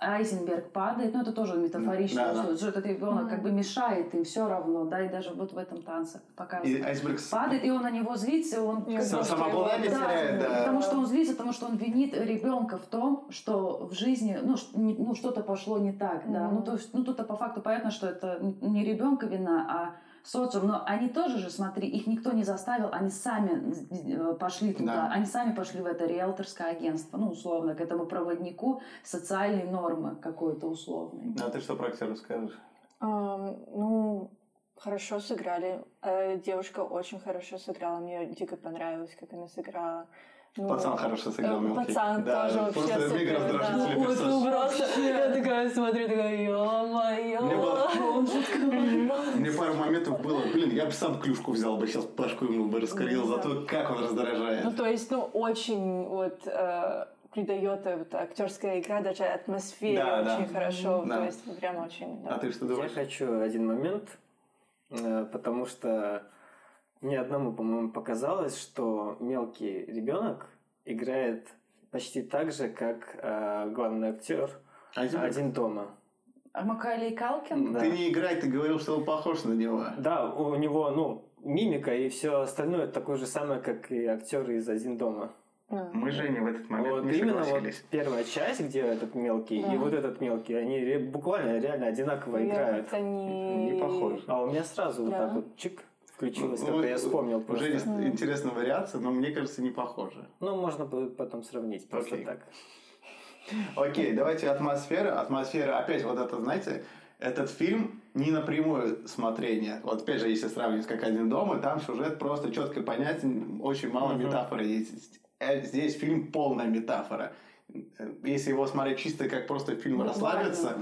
Айзенберг падает, ну это тоже метафорично, Да, да. что, этот ребенок как бы мешает им все равно, да, и даже вот в этом танце И показывает. айсберг с- Падает, и он на него злится, и он как Сам- самообладание да, теряет, да. Потому что он злится, потому что он винит ребенка в том, что в жизни ну, ну, что-то пошло не так. Да. Мгм. Ну, то есть, ну, тут по факту понятно, что это не ребенка вина, а социум. Но они тоже же, смотри, их никто не заставил, они сами э, пошли туда. Да. Они сами пошли в это риэлторское агентство, ну, условно, к этому проводнику социальной нормы какой-то условной. А ты что про актеров скажешь? Ам, ну, хорошо сыграли. Э, Девушка очень хорошо сыграла. Мне дико понравилось, как она сыграла. Ну, Пацан хорошо сыграл мелкий. Пацан Да, тоже вообще просто супер. мега да. раздражительный Ну, вот, персонаж. ну, просто я такая смотрю, такая, ё-моё. Мне было- Мне пару моментов было, блин, я бы сам клюшку взял бы, сейчас Пашку ему бы раскорил за то, как он раздражает. Ну, то есть, ну, очень вот э, придает вот актерская игра даже атмосфере Да, да. очень хорошо. Да. То есть, прям очень. да. А ты что Я думаешь? хочу один момент, э, потому что мне одному, по-моему, показалось, что мелкий ребенок играет почти так же, как э, главный актер Айзенберг? один дома. А Макалей Калкин? Да. Ты не играй, ты говорил, что он похож на него. Да, у него, ну, мимика и все остальное такое же самое, как и актеры из один дома. А. Мы, Женя, в этот момент вот не именно вот первая часть, где этот мелкий Да. и вот этот мелкий, они ре- буквально реально одинаково Я играют. не... Не похож. А у меня сразу вот Да. так вот чик включилось, Ну, я вспомнил просто. Уже есть интересная вариация, но мне кажется, не похоже. Ну, можно потом сравнить просто Окей. так. Окей, давайте атмосфера. Атмосфера, опять вот это, знаете, этот фильм не напрямую смотрение. Вот опять же, если сравнивать как «Один дома», там сюжет просто четко понятен, очень мало Мгм. метафоры есть. Э, Здесь фильм полная метафора. Если его смотреть чисто как просто фильм расслабиться,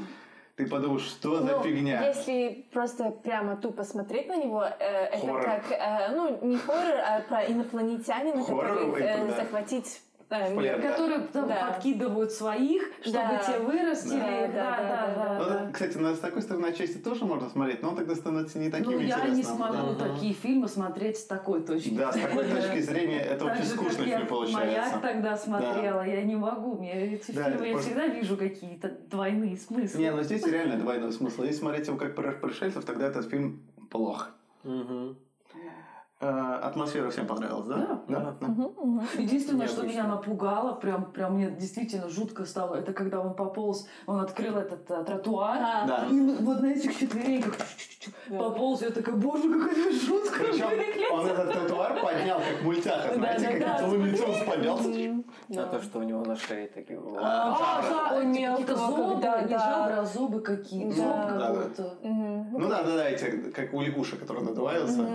ты подумаешь, что за Ну, фигня. Если просто прямо тупо смотреть на него, э, это как, э, ну, не хоррор, а про инопланетянина, Хоррор, которых это э, захватить мир. плен. Которые там Да. подкидывают своих, чтобы Да. те вырастили. Да, их. да, Да, да, да, да, да, Ну, да. кстати, на- с такой стороны отчасти тоже можно смотреть, но он тогда становится не таким Ну, я интересным. не смогу Да. такие фильмы смотреть с такой точки Да, с такой точки зрения это очень скучный я фильм получается. «Маяк» тогда смотрела, я не могу. Мне эти Да, фильмы, я всегда вижу какие-то двойные смыслы. Не, ну здесь реально двойной смысл. Если смотреть его как про пришельцев, тогда этот фильм плох. Э, атмосфера всем понравилась, да? Да, да. Мгм, мгм. Единственное, что меня напугало, прям, прям мне действительно жутко стало, это когда он пополз, он открыл этот э, тротуар, А, Да. и вот на этих четвереньках Да. пополз, я такая, боже, какая жуткая Причем он этот тротуар поднял, как мультяха, Да, знаете, да, как да. Лунитюнс поднялся. А Да. то, что у него на шее такие... А, да, мелкого, какие-то зубы, когда- не да. жабры, а зубы какие-то, Да. Да, да. Мгм. Ну да, да, да, эти, как у лягушек, которые надуваются.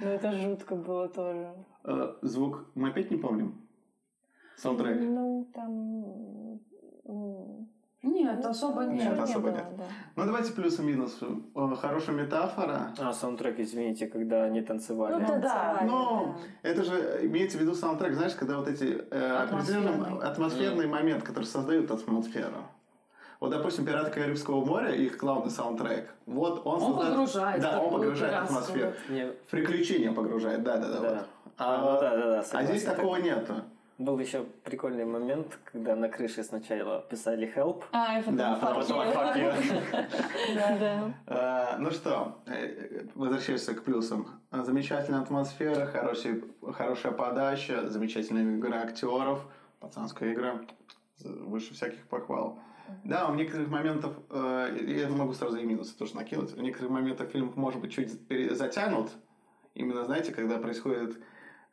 Ну, это жутко было тоже. Э, Звук мы опять не помним. Саундтрек. Ну, там... Нет, особо Нет, нет. особо было, нет. да. Ну давайте плюс и минус. Хорошая метафора. А, саундтрек, извините, когда они танцевали. Ну, да, танцевали, Но это же имеется в виду саундтрек, знаешь, когда вот эти э, определенный атмосферный момент, который создают атмосферу. Вот, допустим, «Пираты Карибского моря», их главный саундтрек, вот он, Он создает- погружает Да, он погружает атмосферу. Не- В приключения погружает, да-да-да. Да. вот. А, ну да, да, да, а здесь такого нету. Был еще прикольный момент, когда на крыше сначала писали help. А, и потом Да, потом. <laughs> Да, да. Э, Ну что, э, возвращаясь к плюсам. Замечательная атмосфера, хорошая подача, замечательная игра актеров, пацанская игра, выше всяких похвал. Да, у некоторых моментов, э, я могу сразу и минусы тоже накинуть, в некоторых моментах фильм может быть чуть затянут, именно, знаете, когда происходит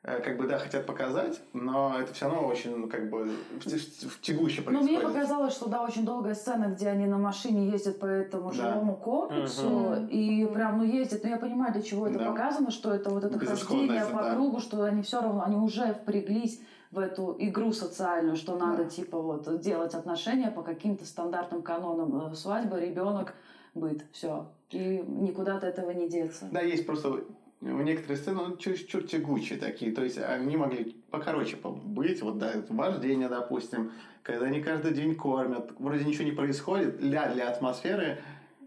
э, как бы, да, хотят показать, но это все равно очень, ну, как бы, в- в- в тягуще Ну, мне происходит. показалось, что да, очень долгая сцена, где они на машине ездят по этому Да. жилому комплексу, Мгм. и прям, ну, ездят, ну, я понимаю, для чего это Да. показано, что это вот это хождение по да. кругу, что они все равно, они уже впряглись в эту игру социальную, что надо, Да. типа, вот, делать отношения по каким-то стандартным канонам э, свадьбы, ребенок, быт, все. И никуда от этого не деться. Да, есть просто в некоторые сцены ну, чересчур тягучие такие. То есть они могли покороче быть. Вот, да, вождение, допустим, когда они каждый день кормят. Вроде ничего не происходит для, для атмосферы,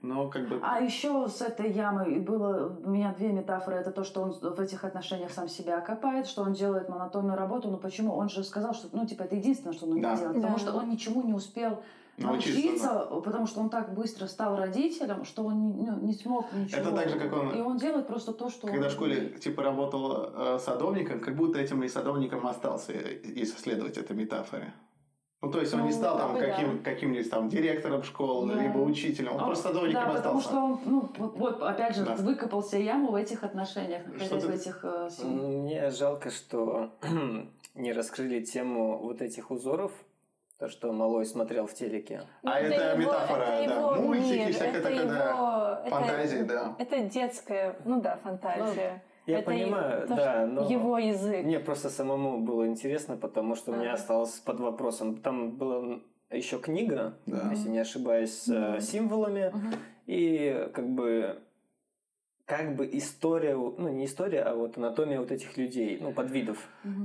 но как бы... А еще с этой ямой было у меня две метафоры. Это то, что он в этих отношениях сам себя копает, что он делает монотонную работу. Но почему? Он же сказал, что ну, типа, это единственное, что он умеет Да. делать. Потому Да. что он ничему не успел Научиться, научиться, потому что он так быстро стал родителем, что он не, ну, не смог ничего. Это так же, как он- И он делает просто то, что Когда он в школе умеет. типа работал э, садовником, как будто этим и садовником остался, если следовать этой метафоре. Ну, то есть он не Ну, стал там как бы да. каким, каким-нибудь там директором школы, Да. либо учителем, он Он- просто садовником да, потому остался. что он, ну, вот, вот, опять же, Да. выкопал себе яму в этих отношениях, Что ты- в этих э, Мне жалко, что <clears throat> не раскрыли тему вот этих узоров, то, что Малой смотрел в телеке. А Ну, это его- метафора, это да. его Мультики, мир, всякое это да. его- это- Фантазии, да. Это детская, ну да, фантазия. Я Это понимаю, то, да, но... Его язык. Мне просто самому было интересно, потому что у меня Ага. осталось под вопросом. Там была еще книга, Да. если не ошибаюсь, с э, Мгм. символами. Мгм. И как бы как бы история, ну не история, а вот анатомия вот этих людей, ну подвидов.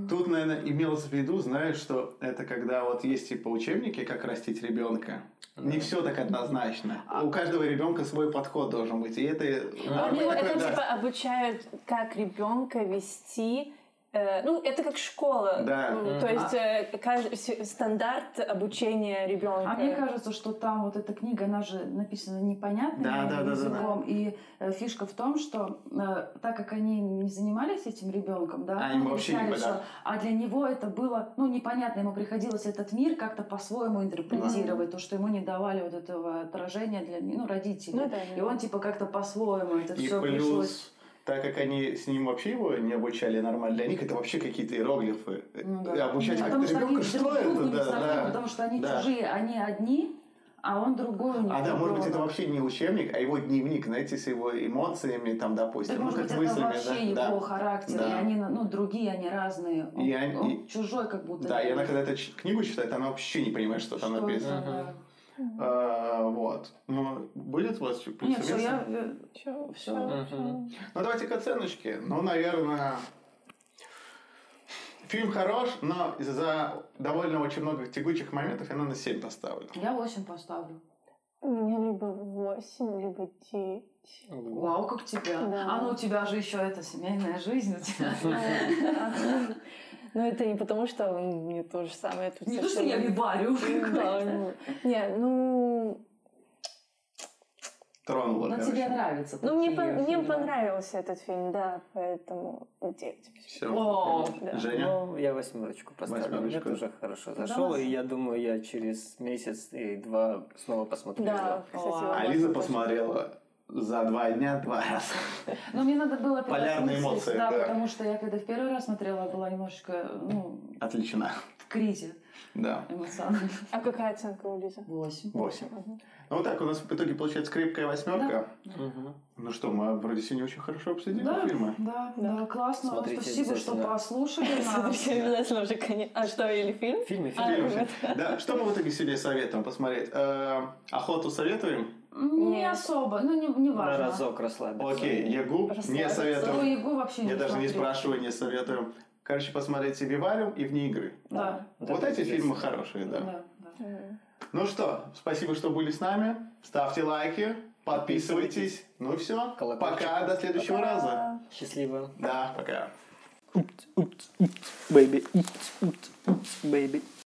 Тут, наверное, имелось в виду, знаешь, что это когда вот есть типа учебники, как растить ребенка. Не Да. все так однозначно. А У каждого ребенка свой подход должен быть. И это... А, Ну, такой, это да. типа обучают, как ребенка вести. Э, ну, это как школа. Да. То есть э, кажд- с- стандарт обучения ребенка. А мне кажется, что там вот эта книга, она же написана непонятным Да, да, да, да, языком. И э, фишка в том, что э, так как они не занимались этим ребенком, да, А, ну, вообще не всё, а для него это было, ну, непонятно, ему приходилось этот мир как-то по-своему интерпретировать, то, что ему не давали вот этого отражения для, ну, родителей. Ну да, И он типа как-то по-своему это И все пришлось. Так как они с ним вообще его не обучали нормально, для них это вообще какие-то иероглифы. Ну, И Обучать потому как-то ребенка, что это? Да, да. потому что они Да. чужие, они одни, а он другой у них. А да, может быть, это вообще не учебник, а его дневник, знаете, с его эмоциями, там, допустим, ну, может быть, это мыслями, вообще да. его да. характер, и Да. они, ну, другие, они разные. Он, И они- он чужой как будто. Да, и она когда эту книгу читает, она вообще не понимает, что там Что написано. это, да. А, вот. Ну, будет у вас что Нет, все, я... э, всё, Мгм. всё. Ну, давайте к оценочке. Ну, наверное... Фильм хорош, но из-за довольно очень много тягучих моментов я, наверное, 7 поставлю. Я 8 поставлю. У меня либо 8, либо 9. Вау, как тебя. Да. А ну у тебя же еще это семейная жизнь у тебя. Но это не потому, что мне то же самое тут Не то, что я виварю. Да, ну, Не, ну... Тронуло, Но короче. тебе нравится. Ну, мне, пон- мне понравился этот фильм, да, поэтому 9. Все. О, Да. Женя? Ну, я восьмерочку поставлю. Мне Восьмерочку. тоже хорошо Да, зашел, вас- и я думаю, я через месяц и два снова посмотрю. Да, кстати, А Лиза посмотрела за два дня два раза. Ну, мне надо было Полярные эмоции, Да, да. потому что я когда в первый раз смотрела, была немножечко, ну, Отлично. в кризе Да. эмоциональном. А какая оценка у Лизы? Восемь. Восемь. Мгм. Ну, вот так у нас в итоге получается крепкая восьмерка. Мгм. Ну что, мы вроде сегодня очень хорошо обсудили Да, фильмы. да, Да. да, классно. Смотрите Спасибо, что послушали <laughs> нас. Смотрите, обязательно уже конец. А что, или фильм? Фильмы, А, фильмы. Фильмы. вот. Да, что мы в итоге сегодня советуем посмотреть? Э, Охоту советуем? Не Нет. особо, ну не, не На важно. разок расслабиться. Окей, Ягу не советуем. игру вообще не Я даже не смотрю. спрашиваю, не советуем. Короче, посмотрите «Вивариум» и «Вне игры». Да. Вот это эти интересно. фильмы хорошие, да. Да, да. Мгм. Ну что, спасибо, что были с нами. Ставьте лайки, подписывайтесь. Ну и все. Колокольчик. Пока, до следующего раза. Счастливо. Да, пока. Oops, oops,